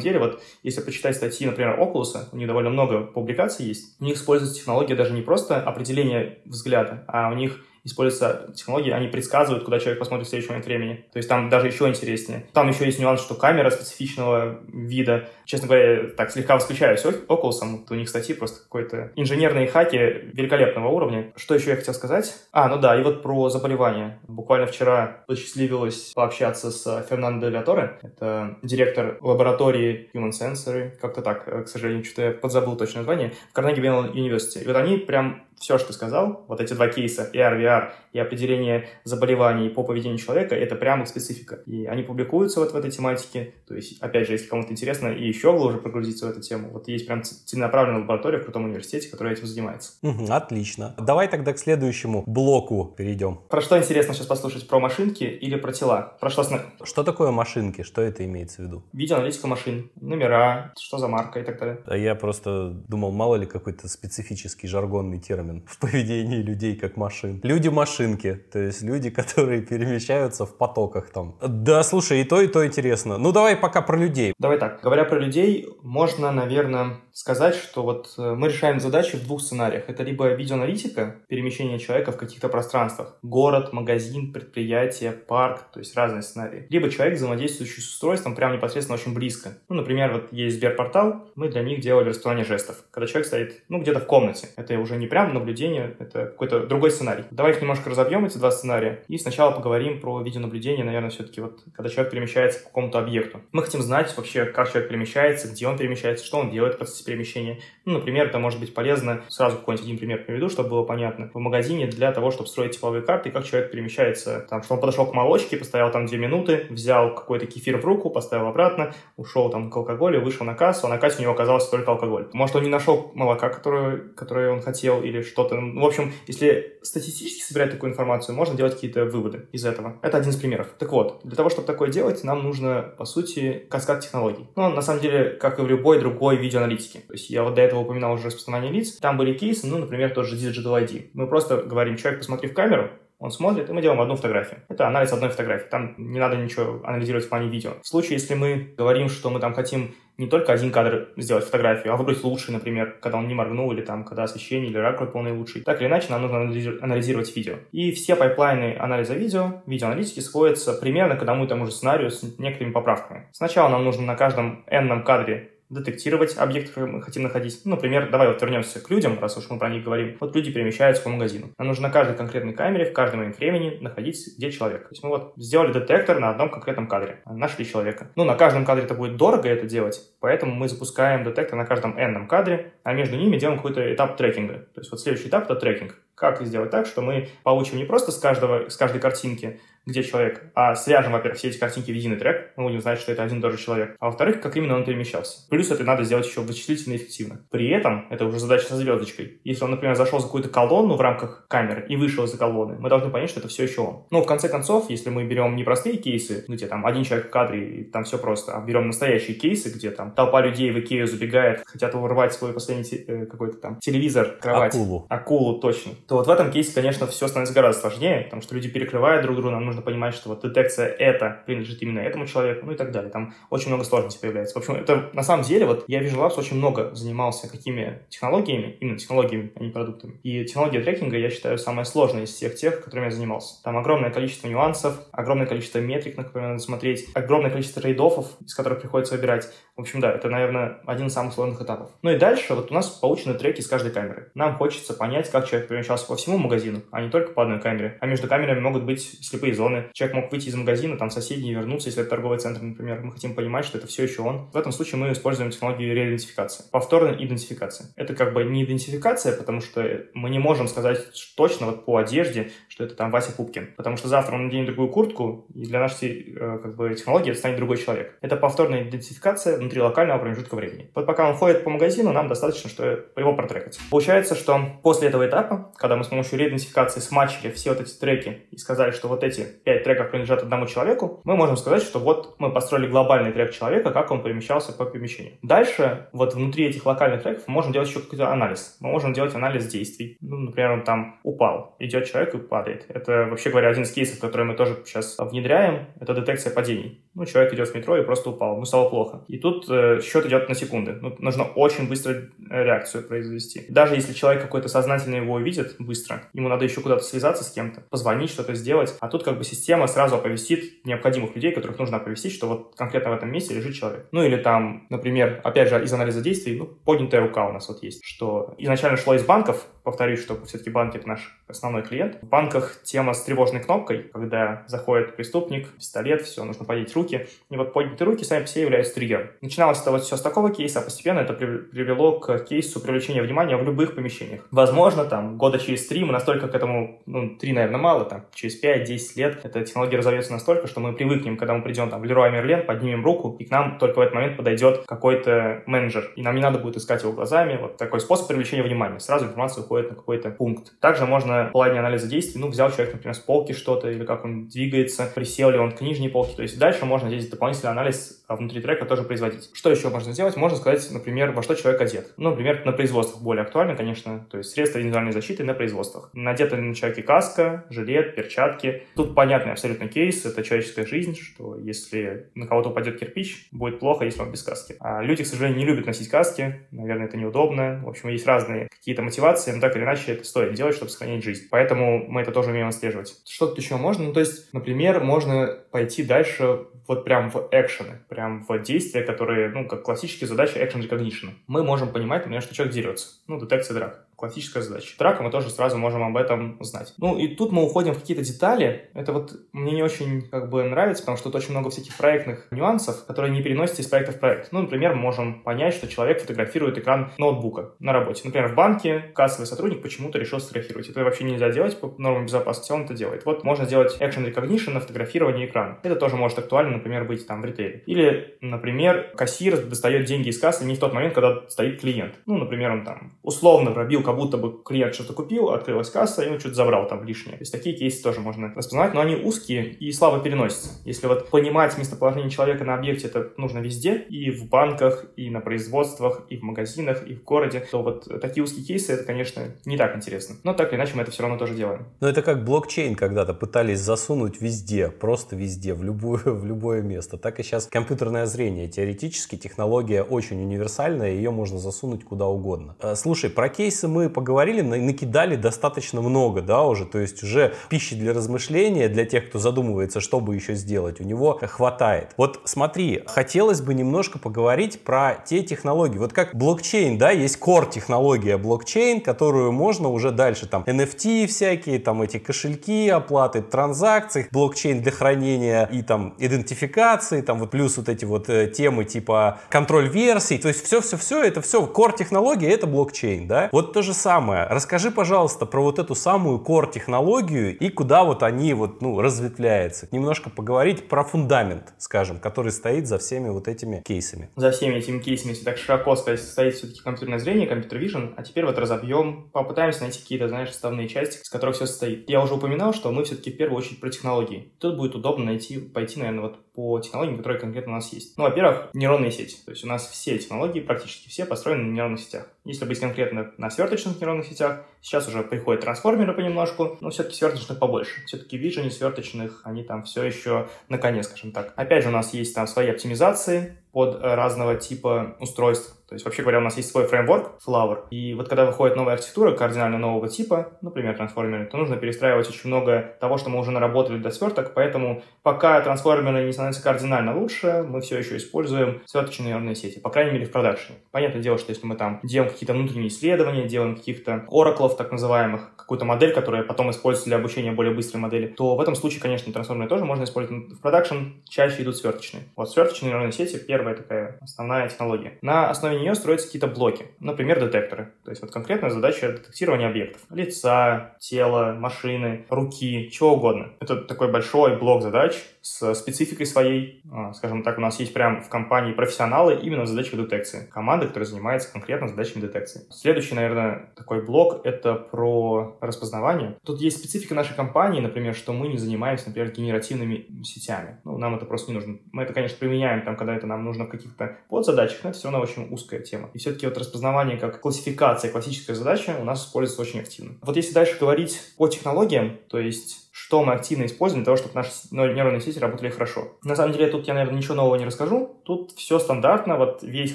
деле, вот если почитать статьи, например, Oculus, у них довольно много публикаций есть, у них используется технология даже не просто определения взгляда, а у них используются технологии, они предсказывают, куда человек посмотрит в следующий момент времени. То есть там даже еще интереснее. Там еще есть нюанс, что камера специфичного вида. Честно говоря, так слегка восхищаюсь Oculus. Вот у них статьи просто какой-то инженерные хаки великолепного уровня. Что еще я хотел сказать? А, ну да, и вот про заболевания. Буквально вчера посчастливилось пообщаться с Фернандо Ляторе. Это директор лаборатории Human Sensory. Как-то так, к сожалению, что-то я подзабыл точное название. В Carnegie Mellon University. И вот они прям все, что ты сказал, вот эти два кейса, AR, VR и определение заболеваний по поведению человека, это прямо их специфика. И они публикуются вот в этой тематике. То есть, опять же, если кому-то интересно и еще глубже погрузиться в эту тему, вот есть прям целенаправленная лаборатория в крутом университете, которая этим занимается. Угу, отлично. Давай тогда к следующему блоку перейдем. Про что интересно сейчас послушать? Про машинки или про тела? Про что... Что такое машинки? Что это имеется в виду? Видеоаналитика машин, номера, что за марка и так далее. А я просто думал, мало ли какой-то специфический жаргонный термин термин в поведении людей как машин. Люди-машинки, то есть люди, которые перемещаются в потоках там. Да, слушай, и то, и то интересно. Ну, давай пока про людей. Давай так, говоря про людей, можно, наверное, сказать, что вот э, мы решаем задачи в двух сценариях. Это либо видеоаналитика, перемещение человека в каких-то пространствах, город, магазин, предприятие, парк, то есть разные сценарии. Либо человек, взаимодействующий с устройством, прямо непосредственно очень близко. Ну, например, вот есть Сберпортал, мы для них делали распознавание жестов. Когда человек стоит, ну, где-то в комнате. Это уже не прям наблюдение, это какой-то другой сценарий. Давай их немножко разобьем, эти два сценария, и сначала поговорим про видеонаблюдение, наверное, все-таки вот, когда человек перемещается к какому-то объекту. Мы хотим знать вообще, как человек перемещается, где он перемещается, что он делает в процессе перемещения. Ну, например, это может быть полезно, сразу какой-нибудь один пример приведу, чтобы было понятно, в магазине для того, чтобы строить тепловые карты, как человек перемещается, там, что он подошел к молочке, постоял там две минуты, взял какой-то кефир в руку, поставил обратно, ушел там к алкоголю, вышел на кассу, а на кассе у него оказался только алкоголь. Может, он не нашел молока, которое, которое он хотел, или что-то. Ну, в общем, если статистически собирать такую информацию, можно делать какие-то выводы из этого. Это один из примеров. Так вот, для того, чтобы такое делать, нам нужно, по сути, каскад технологий. Ну, на самом деле, как и в любой другой видеоаналитике. То есть я вот до этого упоминал уже распознавание лиц. Там были кейсы, ну, например, тот же Digital ID. Мы просто говорим, человек, посмотри в камеру, он смотрит, и мы делаем одну фотографию. Это анализ одной фотографии. Там не надо ничего анализировать в плане видео. В случае, если мы говорим, что мы там хотим не только один кадр сделать фотографию, а выбрать лучший, например, когда он не моргнул, или там, когда освещение или ракурс полный лучший. Так или иначе, нам нужно анализировать видео. И все пайплайны анализа видео, видеоаналитики сводятся примерно к одному и тому же сценарию с некоторыми поправками. Сначала нам нужно на каждом n кадре детектировать объект, который мы хотим находить. Ну, например, давай вот вернемся к людям, раз уж мы про них говорим. Вот люди перемещаются по магазину. Нам нужно на каждой конкретной камере в каждый момент времени находить, где человек. То есть мы вот сделали детектор на одном конкретном кадре. Нашли человека. Ну, на каждом кадре это будет дорого это делать, поэтому мы запускаем детектор на каждом n кадре, а между ними делаем какой-то этап трекинга. То есть вот следующий этап — это трекинг. Как сделать так, что мы получим не просто с, каждого, с каждой картинки где человек, а свяжем, во-первых, все эти картинки в единый трек, мы будем знать, что это один и тот же человек, а во-вторых, как именно он перемещался. Плюс это надо сделать еще вычислительно эффективно. При этом, это уже задача со звездочкой, если он, например, зашел за какую-то колонну в рамках камеры и вышел из-за колонны, мы должны понять, что это все еще он. Но в конце концов, если мы берем не простые кейсы, где там один человек в кадре и там все просто, а берем настоящие кейсы, где там толпа людей в Икею забегает, хотят урвать свой последний э, какой-то там телевизор, кровать. Акулу. Акулу, точно. То вот в этом кейсе, конечно, все становится гораздо сложнее, потому что люди перекрывают друг друга, нам нужно нужно понимать, что вот детекция это принадлежит именно этому человеку, ну и так далее. Там очень много сложностей появляется. В общем, это на самом деле, вот я Visual Labs очень много занимался какими технологиями, именно технологиями, а не продуктами. И технология трекинга, я считаю, самая сложная из всех тех, которыми я занимался. Там огромное количество нюансов, огромное количество метрик, на которые надо смотреть, огромное количество трейдофов, из которых приходится выбирать. В общем, да, это, наверное, один из самых сложных этапов. Ну и дальше вот у нас получены треки с каждой камеры. Нам хочется понять, как человек перемещался по всему магазину, а не только по одной камере. А между камерами могут быть слепые зоны. Человек мог выйти из магазина, там соседние вернуться, если это торговый центр, например. Мы хотим понимать, что это все еще он. В этом случае мы используем технологию реидентификации. Повторная идентификация. Это как бы не идентификация, потому что мы не можем сказать точно вот по одежде, что это там Вася Пупкин. Потому что завтра он наденет другую куртку, и для нашей э, как бы, технологии это станет другой человек. Это повторная идентификация внутри локального промежутка времени. Вот пока он ходит по магазину, нам достаточно, что его протрекать. Получается, что после этого этапа, когда мы с помощью реидентификации смачили все вот эти треки и сказали, что вот эти пять треков принадлежат одному человеку, мы можем сказать, что вот мы построили глобальный трек человека, как он перемещался по помещению. Дальше, вот внутри этих локальных треков мы можем делать еще какой-то анализ. Мы можем делать анализ действий. Ну, например, он там упал, идет человек и падает. Это, вообще говоря, один из кейсов, который мы тоже сейчас внедряем, это детекция падений. Ну, человек идет в метро и просто упал, ну, стало плохо. И тут э, счет идет на секунды. Ну, нужно очень быстро э, реакцию произвести. Даже если человек какой-то сознательно его увидит быстро, ему надо еще куда-то связаться с кем-то, позвонить, что-то сделать. А тут как бы система сразу оповестит необходимых людей, которых нужно оповестить, что вот конкретно в этом месте лежит человек. Ну, или там, например, опять же, из анализа действий, ну, поднятая рука у нас вот есть, что изначально шло из банков, повторюсь, что все-таки банки — это наш основной клиент. В банках тема с тревожной кнопкой, когда заходит преступник, пистолет, все, нужно поднять руки. И вот поднятые руки сами себе являются триггером. Начиналось это вот все с такого кейса, а постепенно это привело к кейсу привлечения внимания в любых помещениях. Возможно, там, года через три мы настолько к этому, ну, три, наверное, мало, там, через 5-10 лет эта технология разовьется настолько, что мы привыкнем, когда мы придем там в Леруа Мерлен, поднимем руку, и к нам только в этот момент подойдет какой-то менеджер, и нам не надо будет искать его глазами. Вот такой способ привлечения внимания. Сразу информация уходит уходит на какой-то пункт. Также можно в плане анализа действий, ну, взял человек, например, с полки что-то, или как он двигается, присел ли он к нижней полке. То есть дальше можно здесь дополнительный анализ а внутри трека тоже производить. Что еще можно сделать? Можно сказать, например, во что человек одет. Ну, например, на производствах более актуально, конечно, то есть средства индивидуальной защиты на производствах. Надета на человеке каска, жилет, перчатки. Тут понятный абсолютно кейс, это человеческая жизнь, что если на кого-то упадет кирпич, будет плохо, если он без каски. А люди, к сожалению, не любят носить каски, наверное, это неудобно. В общем, есть разные какие-то мотивации, но так или иначе это стоит делать, чтобы сохранить жизнь. Поэтому мы это тоже умеем отслеживать. Что тут еще можно? Ну, то есть, например, можно пойти дальше вот прям в экшены, прям в действия, которые, ну, как классические задачи action recognition. Мы можем понимать, например, что человек дерется. Ну, детекция драк классическая задача. Драка мы тоже сразу можем об этом знать. Ну и тут мы уходим в какие-то детали. Это вот мне не очень как бы нравится, потому что тут очень много всяких проектных нюансов, которые не переносятся из проекта в проект. Ну, например, мы можем понять, что человек фотографирует экран ноутбука на работе. Например, в банке кассовый сотрудник почему-то решил сфотографировать. Это вообще нельзя делать по нормам безопасности, он это делает. Вот можно сделать action recognition на фотографирование экрана. Это тоже может актуально, например, быть там в ритейле. Или, например, кассир достает деньги из кассы не в тот момент, когда стоит клиент. Ну, например, он там условно пробил как будто бы клиент что-то купил, открылась касса, и он что-то забрал там лишнее. То есть такие кейсы тоже можно распознавать, но они узкие и слабо переносятся. Если вот понимать местоположение человека на объекте, это нужно везде, и в банках, и на производствах, и в магазинах, и в городе, то вот такие узкие кейсы, это, конечно, не так интересно. Но так или иначе мы это все равно тоже делаем. Но это как блокчейн когда-то пытались засунуть везде, просто везде, в, любую, в любое место. Так и сейчас компьютерное зрение. Теоретически технология очень универсальная, ее можно засунуть куда угодно. Э, слушай, про кейсы мы поговорим поговорили, накидали достаточно много, да, уже, то есть уже пищи для размышления, для тех, кто задумывается, что бы еще сделать, у него хватает. Вот смотри, хотелось бы немножко поговорить про те технологии. Вот как блокчейн, да, есть core технология блокчейн, которую можно уже дальше, там, NFT всякие, там, эти кошельки, оплаты транзакций, блокчейн для хранения и там идентификации, там, вот плюс вот эти вот э, темы типа контроль версий, то есть все-все-все, это все, core технология, это блокчейн, да. Вот то же самое самое. Расскажи, пожалуйста, про вот эту самую core-технологию и куда вот они вот, ну, разветвляются. Немножко поговорить про фундамент, скажем, который стоит за всеми вот этими кейсами. За всеми этими кейсами, если так широко сказать, стоит все-таки компьютерное зрение, компьютер vision, а теперь вот разобьем, попытаемся найти какие-то, знаешь, составные части, с которых все состоит. Я уже упоминал, что мы все-таки в первую очередь про технологии. Тут будет удобно найти, пойти, наверное, вот по технологиям, которые конкретно у нас есть. Ну, во-первых, нейронные сети. То есть у нас все технологии, практически все, построены на нейронных сетях. Если быть конкретно на сверточных нейронных сетях, Сейчас уже приходят трансформеры понемножку, но все-таки сверточных побольше. Все-таки Vision сверточных, они там все еще на коне, скажем так. Опять же, у нас есть там свои оптимизации, под разного типа устройств. То есть, вообще говоря, у нас есть свой фреймворк Flower, и вот когда выходит новая архитектура кардинально нового типа, например, трансформеры, то нужно перестраивать очень много того, что мы уже наработали для сверток, поэтому пока трансформеры не становятся кардинально лучше, мы все еще используем сверточные нейронные сети, по крайней мере, в продакшене. Понятное дело, что если мы там делаем какие-то внутренние исследования, делаем каких-то ораклов, так называемых, какую-то модель, которая потом используется для обучения более быстрой модели, то в этом случае, конечно, трансформеры тоже можно использовать. В продакшн чаще идут сверточные. Вот сверточные нейронные сети, первая такая основная технология. На основе нее строятся какие-то блоки, например, детекторы. То есть вот конкретная задача детектирования объектов. Лица, тела, машины, руки, чего угодно. Это такой большой блок задач, с спецификой своей. А, скажем так, у нас есть прям в компании профессионалы именно в задачах детекции. Команда, которая занимается конкретно задачами детекции. Следующий, наверное, такой блок — это про распознавание. Тут есть специфика нашей компании, например, что мы не занимаемся, например, генеративными сетями. Ну, нам это просто не нужно. Мы это, конечно, применяем там, когда это нам нужно в каких-то подзадачах, но это все равно очень узкая тема. И все-таки вот распознавание как классификация, классическая задача у нас используется очень активно. Вот если дальше говорить по технологиям, то есть что мы активно используем для того, чтобы наши нейронные сети работали хорошо. На самом деле, тут я, наверное, ничего нового не расскажу. Тут все стандартно, вот весь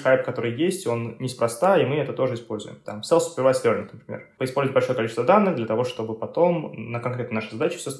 хайп, который есть, он неспроста, и мы это тоже используем. Там self-supervised learning, например. Поиспользовать большое количество данных для того, чтобы потом на конкретно нашей задаче все,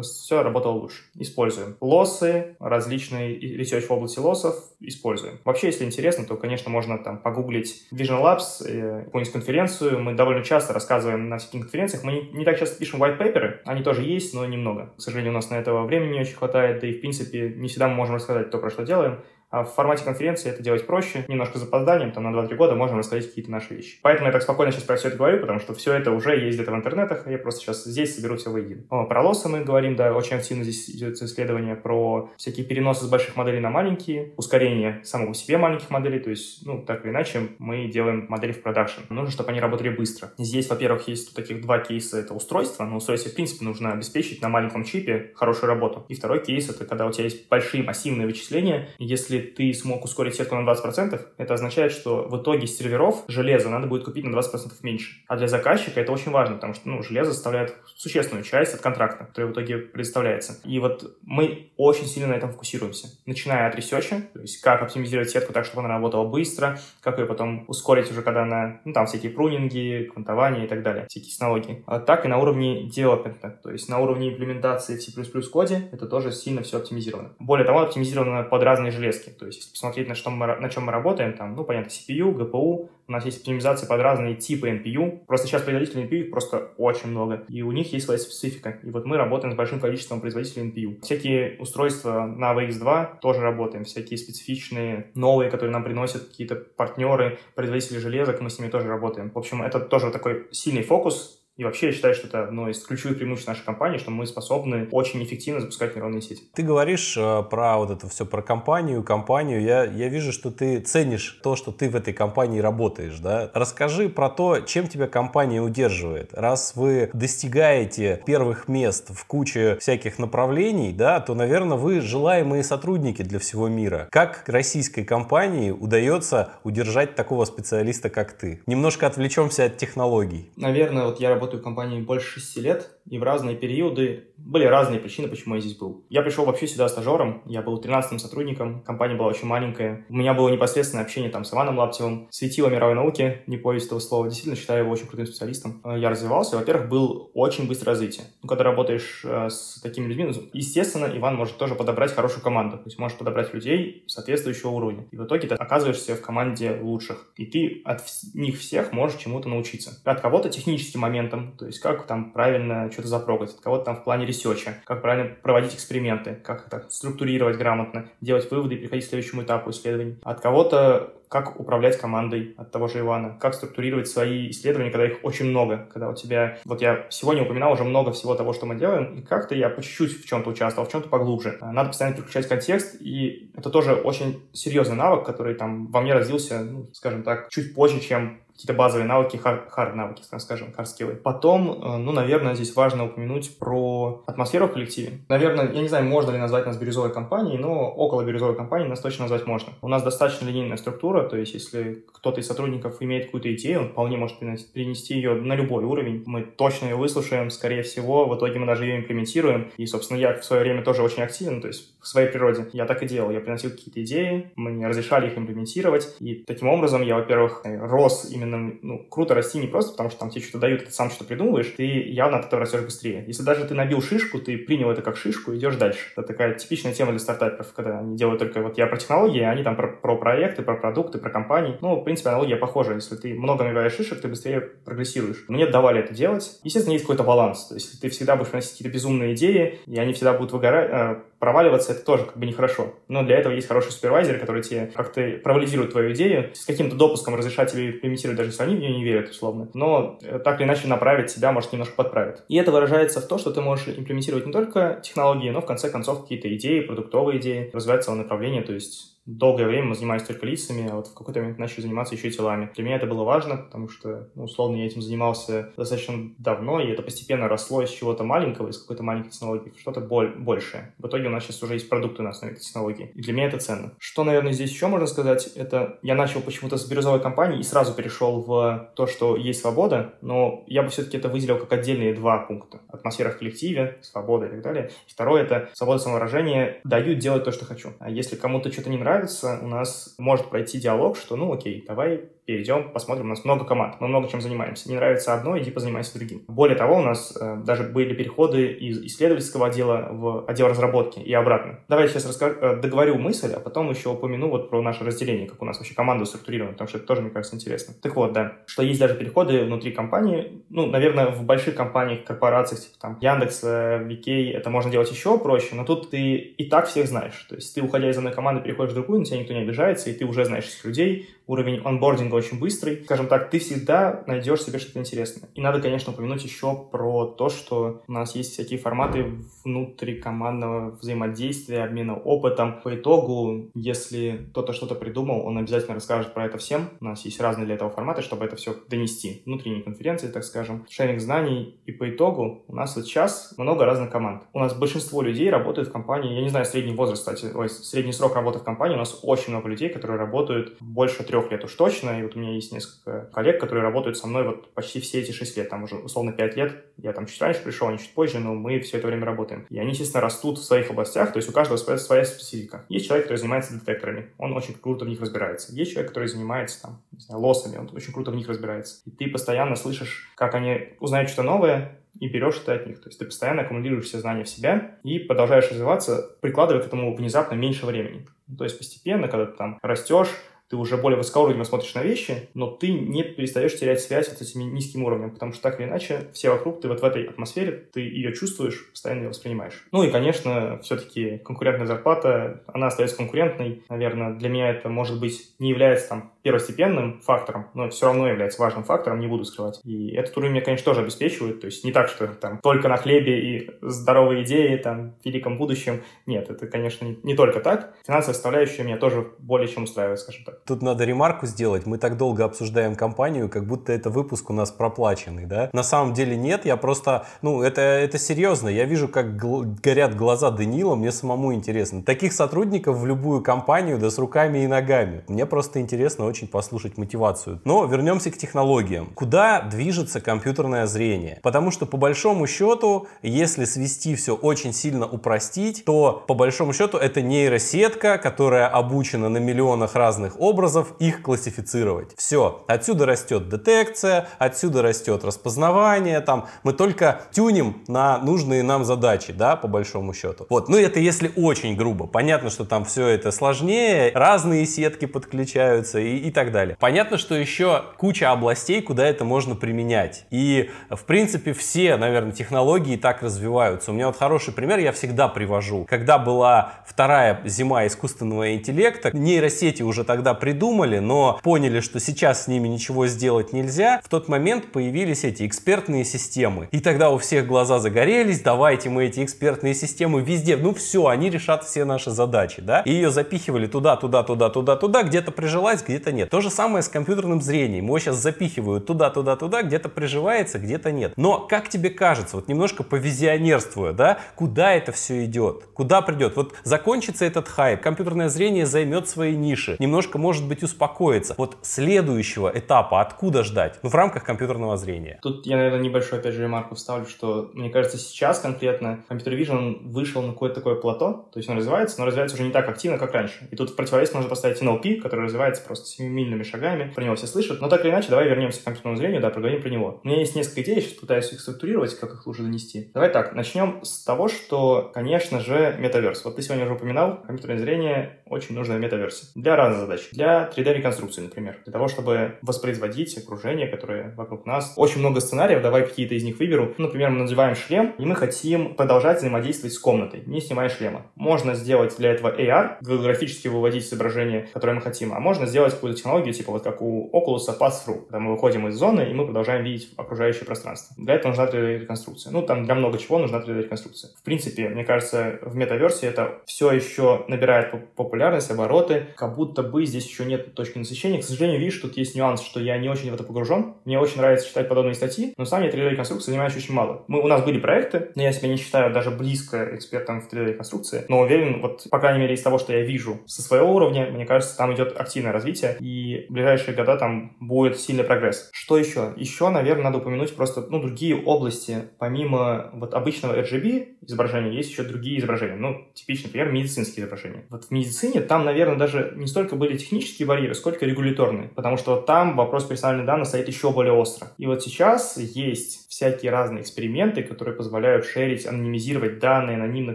все работало лучше. Используем. Лоссы, различные research в области лоссов используем. Вообще, если интересно, то, конечно, можно там погуглить Vision Labs, э, какую-нибудь конференцию. Мы довольно часто рассказываем на всяких конференциях. Мы не, не так часто пишем white paper, они тоже есть, но немного. К сожалению, у нас на этого времени не очень хватает, да и, в принципе, не всегда мы можем рассказать то, про что делаем. А в формате конференции это делать проще, немножко с запозданием, там на 2-3 года можем рассказать какие-то наши вещи. Поэтому я так спокойно сейчас про все это говорю, потому что все это уже есть где-то в интернетах, я просто сейчас здесь соберу все воедино. Про лосы мы говорим, да, очень активно здесь идет исследование про всякие переносы с больших моделей на маленькие, ускорение самого себе маленьких моделей, то есть, ну, так или иначе, мы делаем модели в production. Нужно, чтобы они работали быстро. Здесь, во-первых, есть таких два кейса, это устройство, но устройство, в принципе, нужно обеспечить на маленьком чипе хорошую работу. И второй кейс, это когда у тебя есть большие массивные вычисления, если ты смог ускорить сетку на 20%, это означает, что в итоге серверов железа надо будет купить на 20% меньше. А для заказчика это очень важно, потому что ну, железо составляет существенную часть от контракта, который в итоге предоставляется. И вот мы очень сильно на этом фокусируемся. Начиная от ресерча, то есть как оптимизировать сетку так, чтобы она работала быстро, как ее потом ускорить уже, когда она, ну там всякие прунинги, квантование и так далее, всякие технологии. А так и на уровне девелопмента, то есть на уровне имплементации в C++ коде, это тоже сильно все оптимизировано. Более того, оптимизировано под разные железки. То есть, если посмотреть на, что мы, на чем мы работаем, там, ну, понятно, CPU, GPU, у нас есть оптимизация под разные типы NPU. Просто сейчас производителей NPU их просто очень много. И у них есть своя специфика. И вот мы работаем с большим количеством производителей NPU. Всякие устройства на VX2 тоже работаем. Всякие специфичные, новые, которые нам приносят какие-то партнеры, производители железок, мы с ними тоже работаем. В общем, это тоже такой сильный фокус и вообще я считаю, что это одно из ключевых преимуществ нашей компании, что мы способны очень эффективно запускать нейронные сети. Ты говоришь э, про вот это все, про компанию, компанию. Я, я вижу, что ты ценишь то, что ты в этой компании работаешь, да? Расскажи про то, чем тебя компания удерживает. Раз вы достигаете первых мест в куче всяких направлений, да, то, наверное, вы желаемые сотрудники для всего мира. Как российской компании удается удержать такого специалиста, как ты? Немножко отвлечемся от технологий. Наверное, вот я работаю работаю в компании больше 6 лет, и в разные периоды были разные причины, почему я здесь был. Я пришел вообще сюда стажером, я был 13-м сотрудником, компания была очень маленькая. У меня было непосредственное общение там с Иваном Лаптевым, светило мировой науки, не пояс этого слова, действительно считаю его очень крутым специалистом. Э, я развивался, во-первых, был очень быстрое развитие. Ну, когда работаешь э, с такими людьми, ну, естественно, Иван может тоже подобрать хорошую команду, то есть может подобрать людей соответствующего уровня. И в итоге ты оказываешься в команде лучших, и ты от них всех можешь чему-то научиться. От кого-то техническим моментом, то есть как там правильно что-то запрогать, от кого-то там в плане ресерча, как правильно проводить эксперименты, как это структурировать грамотно, делать выводы и переходить к следующему этапу исследований. От кого-то как управлять командой от того же Ивана, как структурировать свои исследования, когда их очень много, когда у тебя, вот я сегодня упоминал уже много всего того, что мы делаем, и как-то я по чуть-чуть в чем-то участвовал, в чем-то поглубже. Надо постоянно переключать контекст, и это тоже очень серьезный навык, который там во мне родился, ну, скажем так, чуть позже, чем какие-то базовые навыки, хард навыки, скажем, hard скиллы. Потом, э, ну, наверное, здесь важно упомянуть про атмосферу в коллективе. Наверное, я не знаю, можно ли назвать нас бирюзовой компанией, но около бирюзовой компании нас точно назвать можно. У нас достаточно линейная структура, то есть если кто-то из сотрудников имеет какую-то идею, он вполне может перенести ее на любой уровень. Мы точно ее выслушаем, скорее всего, в итоге мы даже ее имплементируем. И, собственно, я в свое время тоже очень активен, то есть в своей природе я так и делал. Я приносил какие-то идеи, мне разрешали их имплементировать, и таким образом я, во-первых, рос именно, ну, круто расти не просто потому, что там тебе что-то дают, ты сам что-то придумываешь, ты явно от этого растешь быстрее. Если даже ты набил шишку, ты принял это как шишку, идешь дальше. Это такая типичная тема для стартаперов, когда они делают только вот я про технологии, а они там про, про проекты, про продукты, про компании. Ну, в принципе, аналогия похожа. Если ты много набиваешь шишек, ты быстрее прогрессируешь. Мне давали это делать. Естественно, есть какой-то баланс. То есть ты всегда будешь приносить какие-то безумные идеи, и они всегда будут выгорать, э, проваливаться, это тоже как бы нехорошо. Но для этого есть хороший супервайзер, который тебе как-то провализирует твою идею, с каким-то допуском разрешать тебе имплементировать, даже если они в нее не верят, условно. Но э, так или иначе направить тебя, может, немножко подправить. И это выражается в том, что ты можешь имплементировать не только технологии, но в конце концов какие-то идеи, продуктовые идеи, развивать целое направление, то есть долгое время мы занимались только лицами, а вот в какой-то момент начали заниматься еще и телами. Для меня это было важно, потому что, ну, условно, я этим занимался достаточно давно, и это постепенно росло из чего-то маленького, из какой-то маленькой технологии, в что-то боль, большее. В итоге у нас сейчас уже есть продукты на основе этой технологии. И для меня это ценно. Что, наверное, здесь еще можно сказать, это я начал почему-то с бирюзовой компании и сразу перешел в то, что есть свобода, но я бы все-таки это выделил как отдельные два пункта. Атмосфера в коллективе, свобода и так далее. Второе — это свобода самовыражения, дают делать то, что хочу. А если кому-то что-то не нравится, нравится, у нас может пройти диалог, что ну окей, давай перейдем, посмотрим, у нас много команд, мы много чем занимаемся. Не нравится одно, иди позанимайся другим. Более того, у нас э, даже были переходы из исследовательского отдела в отдел разработки и обратно. Давай я сейчас расскажу, э, договорю мысль, а потом еще упомяну вот про наше разделение, как у нас вообще команда структурирована, потому что это тоже, мне кажется, интересно. Так вот, да, что есть даже переходы внутри компании, ну, наверное, в больших компаниях, корпорациях, типа там Яндекс, Викей, это можно делать еще проще, но тут ты и так всех знаешь. То есть ты, уходя из одной команды, переходишь в другую, на тебя никто не обижается, и ты уже знаешь этих людей, уровень онбординга очень быстрый. Скажем так, ты всегда найдешь себе что-то интересное. И надо, конечно, упомянуть еще про то, что у нас есть всякие форматы внутрикомандного взаимодействия, обмена опытом. По итогу, если кто-то что-то придумал, он обязательно расскажет про это всем. У нас есть разные для этого форматы, чтобы это все донести. Внутренние конференции, так скажем, шеринг знаний. И по итогу у нас вот сейчас много разных команд. У нас большинство людей работают в компании, я не знаю, средний возраст, кстати, ой, средний срок работы в компании, у нас очень много людей, которые работают больше трех лет уж точно, и вот у меня есть несколько коллег, которые работают со мной вот почти все эти шесть лет, там уже условно пять лет, я там чуть раньше пришел, они чуть позже, но мы все это время работаем. И они, естественно, растут в своих областях, то есть у каждого своя, своя специфика. Есть человек, который занимается детекторами, он очень круто в них разбирается. Есть человек, который занимается там, не знаю, лосами, он очень круто в них разбирается. И ты постоянно слышишь, как они узнают что-то новое, и берешь это от них. То есть ты постоянно аккумулируешь все знания в себя и продолжаешь развиваться, прикладывая к этому внезапно меньше времени. То есть постепенно, когда ты там растешь, ты уже более высокоуровнево смотришь на вещи, но ты не перестаешь терять связь вот с этим низким уровнем, потому что так или иначе все вокруг, ты вот в этой атмосфере, ты ее чувствуешь, постоянно ее воспринимаешь. Ну и, конечно, все-таки конкурентная зарплата, она остается конкурентной. Наверное, для меня это, может быть, не является там первостепенным фактором, но все равно является важным фактором, не буду скрывать. И этот уровень меня, конечно, тоже обеспечивает. То есть не так, что там только на хлебе и здоровые идеи там в великом будущем. Нет, это, конечно, не, только так. Финансовая составляющая меня тоже более чем устраивает, скажем так. Тут надо ремарку сделать. Мы так долго обсуждаем компанию, как будто это выпуск у нас проплаченный, да? На самом деле нет, я просто, ну, это, это серьезно. Я вижу, как гл- горят глаза Данила, мне самому интересно. Таких сотрудников в любую компанию, да с руками и ногами. Мне просто интересно очень послушать мотивацию. Но вернемся к технологиям. Куда движется компьютерное зрение? Потому что по большому счету, если свести все очень сильно упростить, то по большому счету это нейросетка, которая обучена на миллионах разных образов, их классифицировать. Все. Отсюда растет детекция, отсюда растет распознавание, там мы только тюним на нужные нам задачи, да, по большому счету. Вот, ну это если очень грубо. Понятно, что там все это сложнее, разные сетки подключаются и, и так далее. Понятно, что еще куча областей, куда это можно применять. И, в принципе, все, наверное, технологии так развиваются. У меня вот хороший пример я всегда привожу. Когда была вторая зима искусственного интеллекта, нейросети уже тогда придумали, но поняли, что сейчас с ними ничего сделать нельзя. В тот момент появились эти экспертные системы. И тогда у всех глаза загорелись, давайте мы эти экспертные системы везде, ну все, они решат все наши задачи, да? И ее запихивали туда, туда, туда, туда, туда, где-то прижилась, где-то нет. То же самое с компьютерным зрением. Его сейчас запихивают туда, туда, туда, где-то приживается, где-то нет. Но как тебе кажется, вот немножко повизионерствуя, да, куда это все идет? Куда придет? Вот закончится этот хайп, компьютерное зрение займет свои ниши. Немножко, может быть, успокоиться. Вот следующего этапа откуда ждать? Ну, в рамках компьютерного зрения. Тут я, наверное, небольшой, опять же, ремарку вставлю, что, мне кажется, сейчас конкретно Computer Vision вышел на какое-то такое плато, то есть он развивается, но развивается уже не так активно, как раньше. И тут в противовес можно поставить NLP, который развивается просто семимильными шагами, про него все слышат. Но так или иначе, давай вернемся к компьютерному зрению, да, поговорим про него. У меня есть несколько идей, я сейчас пытаюсь их структурировать, как их лучше донести. Давай так, начнем с того, что, конечно же, метаверс. Вот ты сегодня уже упоминал, компьютерное зрение очень нужно в метаверсе. Для разных задач. Для 3D-реконструкции, например. Для того, чтобы воспроизводить окружение, которое вокруг нас. Очень много сценариев, давай какие-то из них выберу. Ну, например, мы надеваем шлем, и мы хотим продолжать взаимодействовать с комнатой, не снимая шлема. Можно сделать для этого AR, голографически выводить изображение, которое мы хотим, а можно сделать какую-то технологию, типа вот как у Oculus Pass-Through, когда мы выходим из зоны, и мы продолжаем видеть окружающее пространство. Для этого нужна 3D-реконструкция. Ну, там для много чего нужна 3D-реконструкция. В принципе, мне кажется, в метаверсе это все еще набирает популярность, обороты, как будто бы здесь еще нет точки насыщения. К сожалению, видишь, тут есть нюанс, что я не очень в это погружен. Мне очень нравится читать подобные статьи, но сам я 3D-реконструкцией занимаюсь очень мало. Мы, у нас были проекты, но я себя не считаю даже близко экспертом в 3D-реконструкции, но уверен, вот, по крайней мере, из того, что я вижу со своего уровня, мне кажется, там идет активное развитие, и в ближайшие года там будет сильный прогресс. Что еще? Еще, наверное, надо упомянуть просто, ну, другие области, помимо вот обычного RGB изображения, есть еще другие изображения. Ну, типичный пример, медицинские изображения. Вот в медицине там, наверное, даже не столько были технические барьеры, сколько регуляторные, потому что там вопрос персональных данных стоит еще более остро. И вот сейчас есть всякие разные эксперименты, которые позволяют шерить, анонимизировать данные, анонимно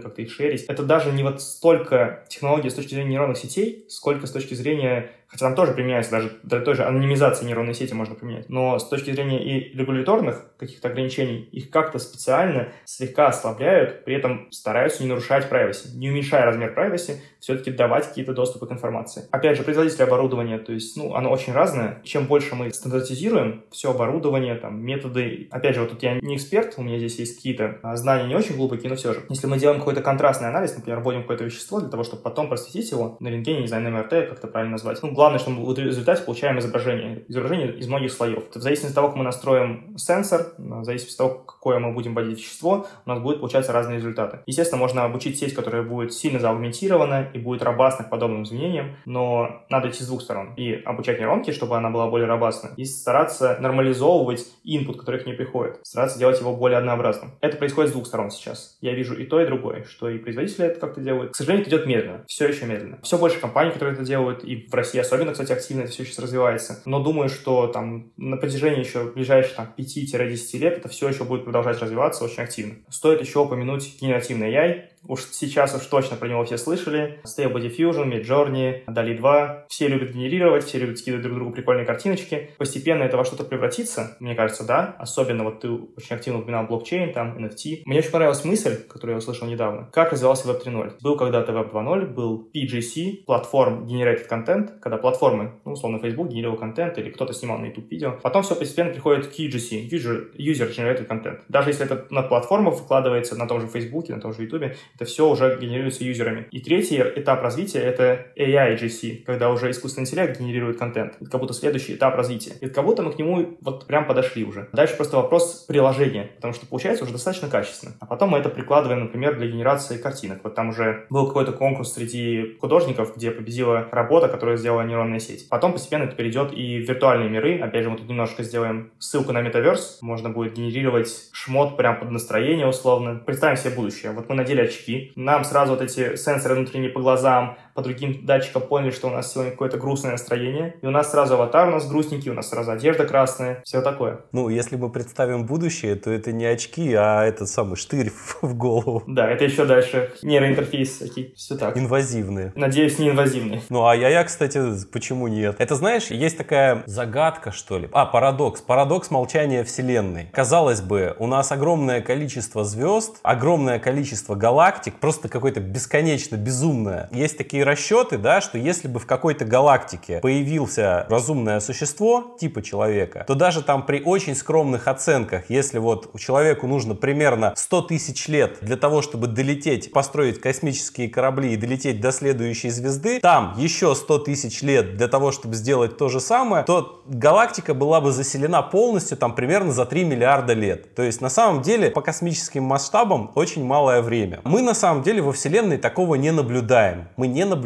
как-то их шерить. Это даже не вот столько технологии с точки зрения нейронных сетей, сколько с точки зрения хотя там тоже применяется, даже для той же анонимизации нейронной сети можно применять. Но с точки зрения и регуляторных каких-то ограничений, их как-то специально слегка ослабляют, при этом стараются не нарушать privacy, не уменьшая размер privacy, все-таки давать какие-то доступы к информации. Опять же, производитель оборудования, то есть, ну, оно очень разное. Чем больше мы стандартизируем все оборудование, там, методы, опять же, вот тут я не эксперт, у меня здесь есть какие-то а, знания не очень глубокие, но все же. Если мы делаем какой-то контрастный анализ, например, вводим какое-то вещество для того, чтобы потом просветить его на рентгене, не знаю, на МРТ, как это правильно назвать, ну, главное, что мы в результате получаем изображение. Изображение из многих слоев. В зависимости от того, как мы настроим сенсор, в зависимости от того, какое мы будем вводить вещество, у нас будут получаться разные результаты. Естественно, можно обучить сеть, которая будет сильно заагментирована и будет робастна к подобным изменениям, но надо идти с двух сторон. И обучать нейронки, чтобы она была более робастна, и стараться нормализовывать инпут, который к ней приходит, стараться делать его более однообразным. Это происходит с двух сторон сейчас. Я вижу и то, и другое, что и производители это как-то делают. К сожалению, это идет медленно, все еще медленно. Все больше компаний, которые это делают, и в России особенно, кстати, активно это все сейчас развивается. Но думаю, что там на протяжении еще ближайших там 5-10 лет это все еще будет продолжать развиваться очень активно. Стоит еще упомянуть генеративный AI, Уж сейчас уж точно про него все слышали. Stable Diffusion, Midjourney, DALI 2. Все любят генерировать, все любят скидывать друг другу прикольные картиночки. Постепенно это во что-то превратится, мне кажется, да. Особенно вот ты очень активно упоминал блокчейн, там, NFT. Мне очень понравилась мысль, которую я услышал недавно. Как развивался Web 3.0. Был когда-то Web 2.0, был PGC, платформ Generated Content, когда платформы, ну, условно, Facebook генерировал контент или кто-то снимал на YouTube видео. Потом все постепенно приходит к UGC, User, User Generated Content. Даже если это на платформах выкладывается, на том же Facebook, на том же YouTube, это все уже генерируется юзерами. И третий этап развития — это AI GC, когда уже искусственный интеллект генерирует контент. Это как будто следующий этап развития. И как будто мы к нему вот прям подошли уже. Дальше просто вопрос приложения, потому что получается уже достаточно качественно. А потом мы это прикладываем, например, для генерации картинок. Вот там уже был какой-то конкурс среди художников, где победила работа, которую сделала нейронная сеть. Потом постепенно это перейдет и в виртуальные миры. Опять же, мы тут немножко сделаем ссылку на метаверс. Можно будет генерировать шмот прям под настроение условно. Представим себе будущее. Вот мы надели очки, очки. Нам сразу вот эти сенсоры внутренние по глазам, по другим датчикам поняли, что у нас сегодня какое-то грустное настроение. И у нас сразу аватар у нас грустненький, у нас сразу одежда красная, все такое. Ну, если мы представим будущее, то это не очки, а этот самый штырь в голову. Да, это еще дальше. Нейроинтерфейс всякий, все так. Инвазивные. Надеюсь, не инвазивные. Ну, а я, я, кстати, почему нет? Это, знаешь, есть такая загадка, что ли? А, парадокс. Парадокс молчания Вселенной. Казалось бы, у нас огромное количество звезд, огромное количество галактик, просто какое-то бесконечно безумное. Есть такие расчеты, да, что если бы в какой-то галактике появился разумное существо типа человека, то даже там при очень скромных оценках, если вот человеку нужно примерно 100 тысяч лет для того, чтобы долететь, построить космические корабли и долететь до следующей звезды, там еще 100 тысяч лет для того, чтобы сделать то же самое, то галактика была бы заселена полностью там примерно за 3 миллиарда лет. То есть на самом деле по космическим масштабам очень малое время. Мы на самом деле во Вселенной такого не наблюдаем. Мы не наблюдаем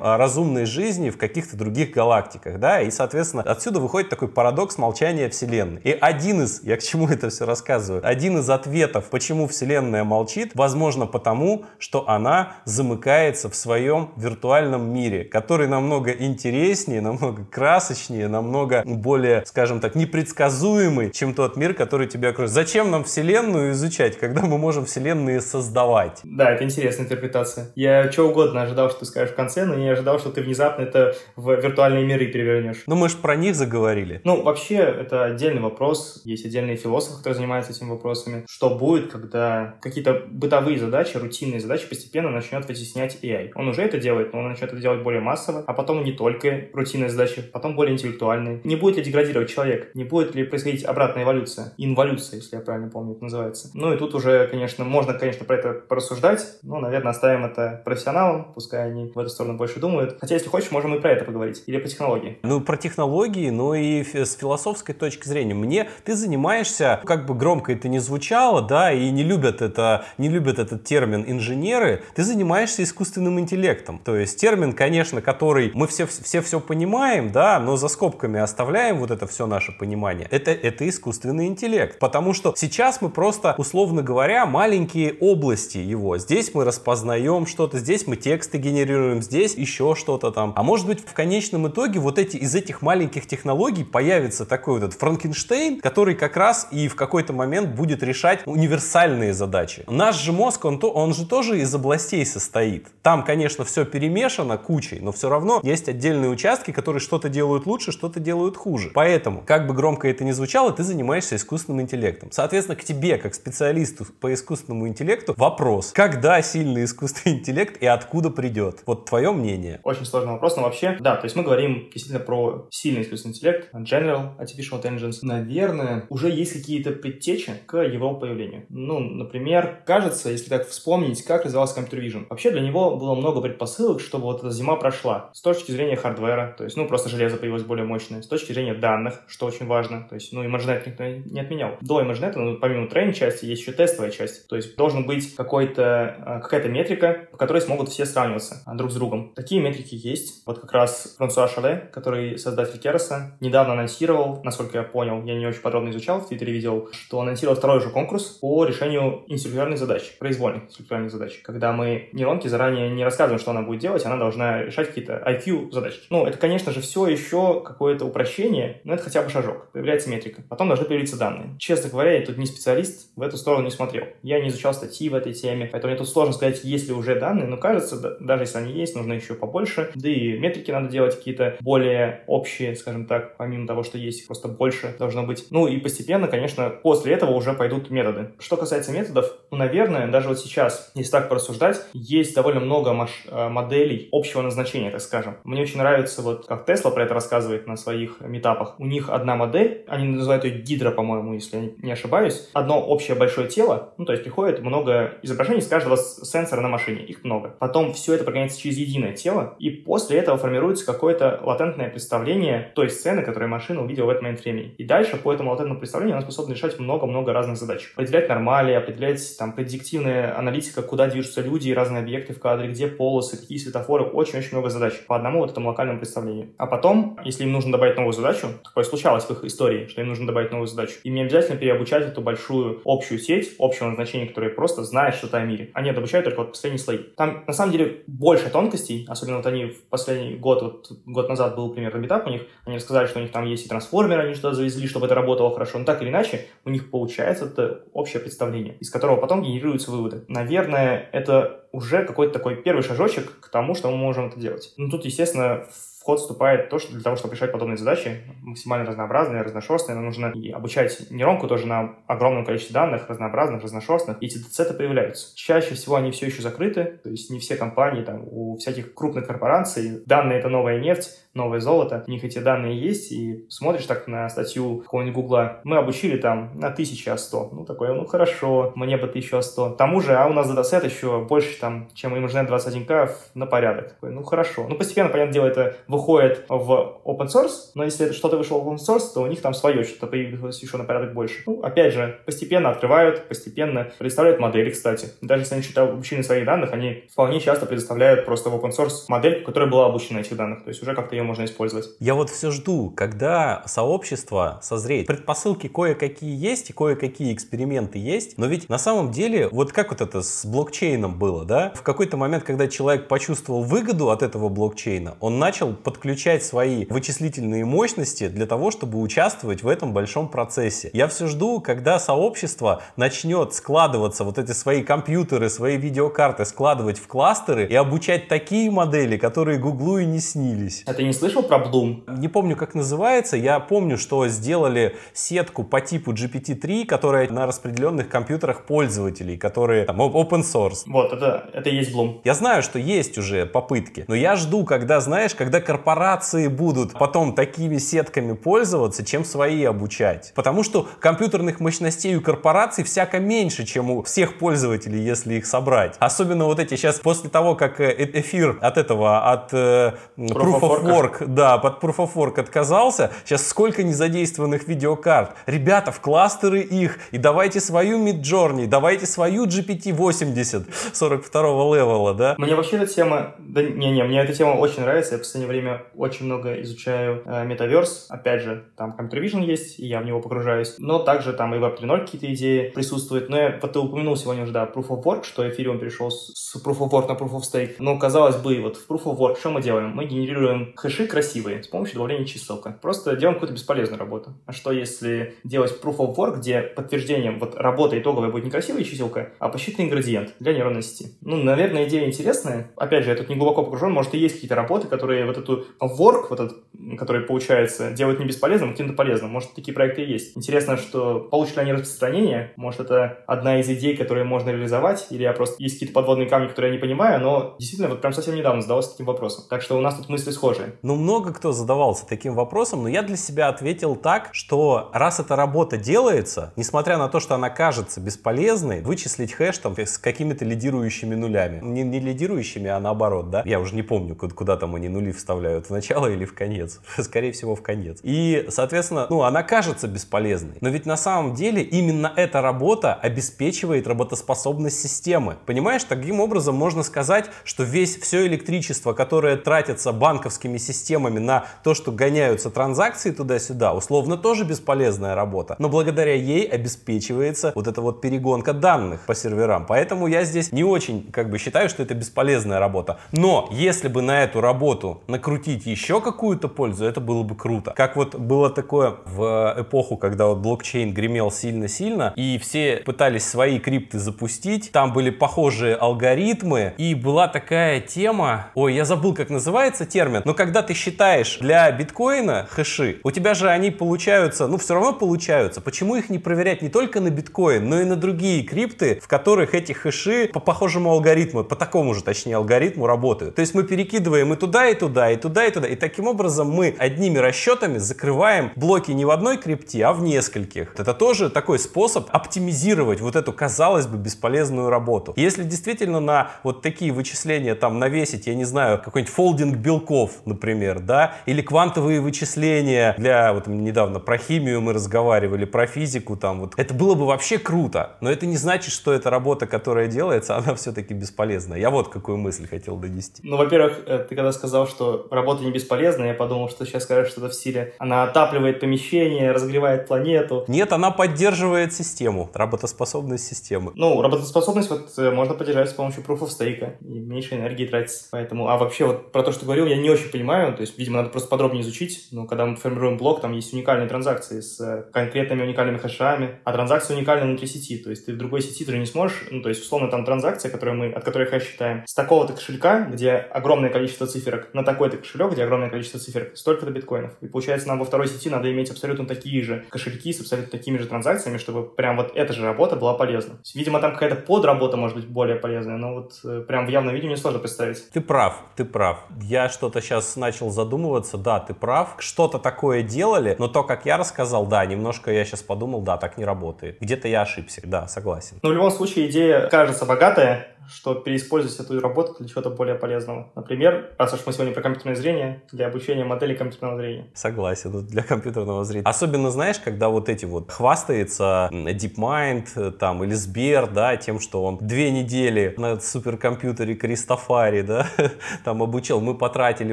а, разумной жизни в каких-то других галактиках, да, и, соответственно, отсюда выходит такой парадокс молчания Вселенной. И один из, я к чему это все рассказываю, один из ответов, почему Вселенная молчит, возможно, потому, что она замыкается в своем виртуальном мире, который намного интереснее, намного красочнее, намного более, скажем так, непредсказуемый, чем тот мир, который тебя окружает. Зачем нам Вселенную изучать, когда мы можем Вселенные создавать? Да, это интересная интерпретация. Я чего угодно ожидал, что ты скажешь в конце, но не ожидал, что ты внезапно это в виртуальные миры перевернешь. Ну, мы же про них заговорили. Ну, вообще, это отдельный вопрос. Есть отдельные философы, которые занимаются этими вопросами. Что будет, когда какие-то бытовые задачи, рутинные задачи постепенно начнет вытеснять AI? Он уже это делает, но он начнет это делать более массово, а потом не только рутинные задачи, потом более интеллектуальные. Не будет ли деградировать человек? Не будет ли происходить обратная эволюция? Инволюция, если я правильно помню, это называется. Ну и тут уже, конечно, можно, конечно, про это порассуждать, но, наверное, оставим это профессионалам, пускай они в эту сторону больше думают. Хотя, если хочешь, можем и про это поговорить. Или про технологии. Ну, про технологии, ну и с философской точки зрения. Мне ты занимаешься, как бы громко это не звучало, да, и не любят это, не любят этот термин инженеры, ты занимаешься искусственным интеллектом. То есть термин, конечно, который мы все все, все понимаем, да, но за скобками оставляем вот это все наше понимание. Это, это искусственный интеллект. Потому что сейчас мы просто, условно говоря, маленькие области его. Здесь мы распознаем что-то, здесь мы тексты генерируем, здесь еще что-то там. А может быть в конечном итоге вот эти из этих маленьких технологий появится такой вот этот Франкенштейн, который как раз и в какой-то момент будет решать универсальные задачи. Наш же мозг, он, то, он же тоже из областей состоит. Там, конечно, все перемешано кучей, но все равно есть отдельные участки, которые что-то делают лучше, что-то делают хуже. Поэтому, как бы громко это ни звучало, ты занимаешься искусственным интеллектом. Соответственно, к тебе, как специалисту по искусственному интеллекту, вопрос, когда сильный искусственный интеллект и откуда придет? Вот твое мнение. Очень сложный вопрос, но вообще, да, то есть мы говорим действительно про сильный искусственный интеллект, General Artificial Intelligence. Наверное, уже есть какие-то предтечи к его появлению. Ну, например, кажется, если так вспомнить, как развивался компьютер Vision. Вообще для него было много предпосылок, чтобы вот эта зима прошла. С точки зрения хардвера, то есть, ну, просто железо появилось более мощное. С точки зрения данных, что очень важно, то есть, ну, ImageNet никто не отменял. До ImageNet, ну, помимо тренинг части, есть еще тестовая часть. То есть, должен быть какой-то, а, какая-то метрика, по которой смогут все сравниваться друг с другом. Такие метрики есть. Вот как раз Франсуа Шале, который создатель Кероса, недавно анонсировал, насколько я понял, я не очень подробно изучал, в Твиттере видел, что анонсировал второй же конкурс по решению интеллектуальных задач, произвольных интеллектуальных задач. Когда мы нейронке заранее не рассказываем, что она будет делать, она должна решать какие-то IQ задачки. Ну, это, конечно же, все еще какое-то упрощение, но это хотя бы шажок. Появляется метрика. Потом должны появиться данные. Честно говоря, я тут не специалист, в эту сторону не смотрел. Я не изучал статьи в этой теме, поэтому мне тут сложно сказать, есть ли уже данные, но кажется, даже если они есть, нужно еще побольше. Да и метрики надо делать какие-то более общие, скажем так, помимо того, что есть, просто больше должно быть. Ну и постепенно, конечно, после этого уже пойдут методы. Что касается методов, ну, наверное, даже вот сейчас, если так порассуждать, есть довольно много э, моделей общего назначения, так скажем. Мне очень нравится, вот как Тесла про это рассказывает на своих метапах. У них одна модель, они называют ее гидро, по-моему, если я не ошибаюсь. Одно общее большое тело, ну, то есть приходит много изображений с каждого сенсора на машине, их много. Потом все это прогоняется через единое тело, и после этого формируется какое-то латентное представление той сцены, которую машина увидела в этот момент времени. И дальше по этому латентному представлению она способна решать много-много разных задач. Определять нормали, определять там предиктивная аналитика, куда движутся люди и разные объекты в кадре, где полосы, какие светофоры, очень-очень много задач по одному вот этому локальному представлению. А потом, если им нужно добавить новую задачу, такое случалось в их истории, что им нужно добавить новую задачу, им не обязательно переобучать эту большую общую сеть, общего назначения, которая просто знает что-то о мире. Они обучают только вот последние слои. Там, на самом деле, больше тонкостей, особенно вот они в последний год, вот год назад был пример метап у них, они рассказали, что у них там есть и трансформеры, они что-то завезли, чтобы это работало хорошо. Но так или иначе, у них получается это общее представление, из которого потом генерируются выводы. Наверное, это уже какой-то такой первый шажочек к тому, что мы можем это делать. Ну, тут, естественно, ход вступает то, что для того, чтобы решать подобные задачи, максимально разнообразные, разношерстные, нам нужно и обучать нейронку тоже на огромном количестве данных, разнообразных, разношерстных, и эти датасеты появляются. Чаще всего они все еще закрыты, то есть не все компании, там, у всяких крупных корпораций, данные — это новая нефть, новое золото, у них эти данные есть, и смотришь так на статью какого-нибудь Гугла, мы обучили там на 1000 А100, ну такое, ну хорошо, мне бы 1100. К тому же, а у нас датасет еще больше там чем ImageNet 21K на порядок. Такой, ну, хорошо. Ну, постепенно, понятное дело, это выходит в open source, но если это что-то вышло в open source, то у них там свое что-то появилось еще на порядок больше. Ну, опять же, постепенно открывают, постепенно представляют модели, кстати. Даже если они обучение своих данных, они вполне часто предоставляют просто в open source модель, которая была обучена этих данных. То есть уже как-то ее можно использовать. Я вот все жду, когда сообщество созреет. Предпосылки кое-какие есть и кое-какие эксперименты есть, но ведь на самом деле, вот как вот это с блокчейном было, да? В какой-то момент, когда человек почувствовал выгоду от этого блокчейна, он начал подключать свои вычислительные мощности для того, чтобы участвовать в этом большом процессе. Я все жду, когда сообщество начнет складываться, вот эти свои компьютеры, свои видеокарты складывать в кластеры и обучать такие модели, которые Гуглу и не снились. Ты не слышал про Bloom? Не помню, как называется. Я помню, что сделали сетку по типу GPT-3, которая на распределенных компьютерах пользователей, которые там open source. Вот, это, это и есть Bloom. Я знаю, что есть уже попытки, но я жду, когда, знаешь, когда корпорации будут потом такими сетками пользоваться, чем свои обучать. Потому что компьютерных мощностей у корпораций всяко меньше, чем у всех пользователей, если их собрать. Особенно вот эти сейчас, после того, как э, эфир от этого, от э, Proof of Work, да, под Proof of Work отказался, сейчас сколько незадействованных видеокарт. Ребята, в кластеры их, и давайте свою Midjourney, давайте свою GPT-80 42 левела, да? Мне вообще эта тема, да не-не, мне эта тема очень нравится, я в последнее время очень много изучаю э, метаверс, опять же, там Computer Vision есть, и я в него погружаюсь, но также там и Web 3.0 какие-то идеи присутствуют, но я, вот ты упомянул сегодня уже, да, Proof of Work, что Ethereum перешел с Proof of Work на Proof of Stake, но казалось бы, вот в Proof of Work что мы делаем? Мы генерируем хэши красивые с помощью добавления чиселка, просто делаем какую-то бесполезную работу. А что если делать Proof of Work, где подтверждением вот работа итоговая будет не красивая чиселка, а посчитанный градиент для нейронной сети? Ну, наверное, идея интересная. Опять же, я тут не глубоко погружен, может и есть какие-то работы, которые вот эту work, вот этот, который получается, делают не бесполезным, а каким-то полезным. Может, такие проекты и есть. Интересно, что получат ли они распространение? Может, это одна из идей, которые можно реализовать, или я просто есть какие-то подводные камни, которые я не понимаю, но действительно вот прям совсем недавно задавался таким вопросом. Так что у нас тут мысли схожие. Ну, много кто задавался таким вопросом, но я для себя ответил так, что раз эта работа делается, несмотря на то, что она кажется бесполезной, вычислить хэш там с какими-то лидирующими нулями. Не, не лидирующими, а наоборот, да? Я уже не помню, куда, куда там они нули вставляют, в начало или в конец. Скорее всего, в конец. И, соответственно, ну, она кажется бесполезной. Но ведь на самом деле именно эта работа обеспечивает работоспособность системы. Понимаешь, таким образом можно сказать, что весь все электричество, которое тратится банковскими системами на то, что гоняются транзакции туда-сюда, условно тоже бесполезная работа. Но благодаря ей обеспечивается вот эта вот перегонка данных по серверам. Поэтому я здесь не очень как бы считаю, что это бесполезная работа. Но если бы на эту работу накрутить еще какую-то пользу, это было бы круто. Как вот было такое в эпоху, когда вот блокчейн гремел сильно-сильно, и все пытались свои крипты запустить, там были похожие алгоритмы, и была такая тема, ой, я забыл, как называется термин, но когда ты считаешь для биткоина хэши, у тебя же они получаются, ну все равно получаются. Почему их не проверять не только на биткоин, но и на другие крипты, в которых эти хэши по похожему алгоритму, по такому же, точнее, алгоритму работают. То есть мы перекидываем и туда, и туда, и туда, и туда. И таким образом мы одними расчетами закрываем блоки не в одной крипте, а в нескольких. Это тоже такой способ оптимизировать вот эту, казалось бы, бесполезную работу. Если действительно на вот такие вычисления там навесить, я не знаю, какой-нибудь фолдинг белков, например, да, или квантовые вычисления для, вот недавно про химию мы разговаривали, про физику там, вот, это было бы вообще круто, но это не значит, что эта работа, которая делается, она все-таки бесполезна. Я вот какую мысль хотел донести. Ну, во-первых, э, ты когда сказал, что работа не бесполезна, я подумал, что сейчас скажешь что-то в стиле она отапливает помещение, разогревает планету. Нет, она поддерживает систему, работоспособность системы. Ну, работоспособность вот э, можно поддержать с помощью Proof of Stake, и меньше энергии тратится. Поэтому, а вообще вот про то, что говорил, я не очень понимаю, то есть, видимо, надо просто подробнее изучить, но когда мы формируем блок, там есть уникальные транзакции с э, конкретными уникальными хэшами, а транзакции уникальны внутри сети, то есть ты в другой сети тоже не сможешь, ну, то есть, условно, там транзакция, которую мы, от которой хэш считаем, с такого-то кошелька, где огромное количество циферок, на такой-то кошелек, где огромное количество циферок, столько-то биткоинов. И получается, нам во второй сети надо иметь абсолютно такие же кошельки с абсолютно такими же транзакциями, чтобы прям вот эта же работа была полезна. Видимо, там какая-то подработа может быть более полезная, но вот э, прям в явном виде мне сложно представить. Ты прав, ты прав. Я что-то сейчас начал задумываться, да, ты прав. Что-то такое делали, но то, как я рассказал, да, немножко я сейчас подумал, да, так не работает. Где-то я ошибся, да, согласен. Но в любом случае идея кажется богатая, что переиспользовать эту работу для чего-то более полезного. Например, раз уж мы сегодня про компьютерное зрение, для обучения модели компьютерного зрения. Согласен, для компьютерного зрения. Особенно, знаешь, когда вот эти вот хвастается DeepMind э, там или Сбер, да, тем, что он две недели на суперкомпьютере Кристофари, да, там обучил, мы потратили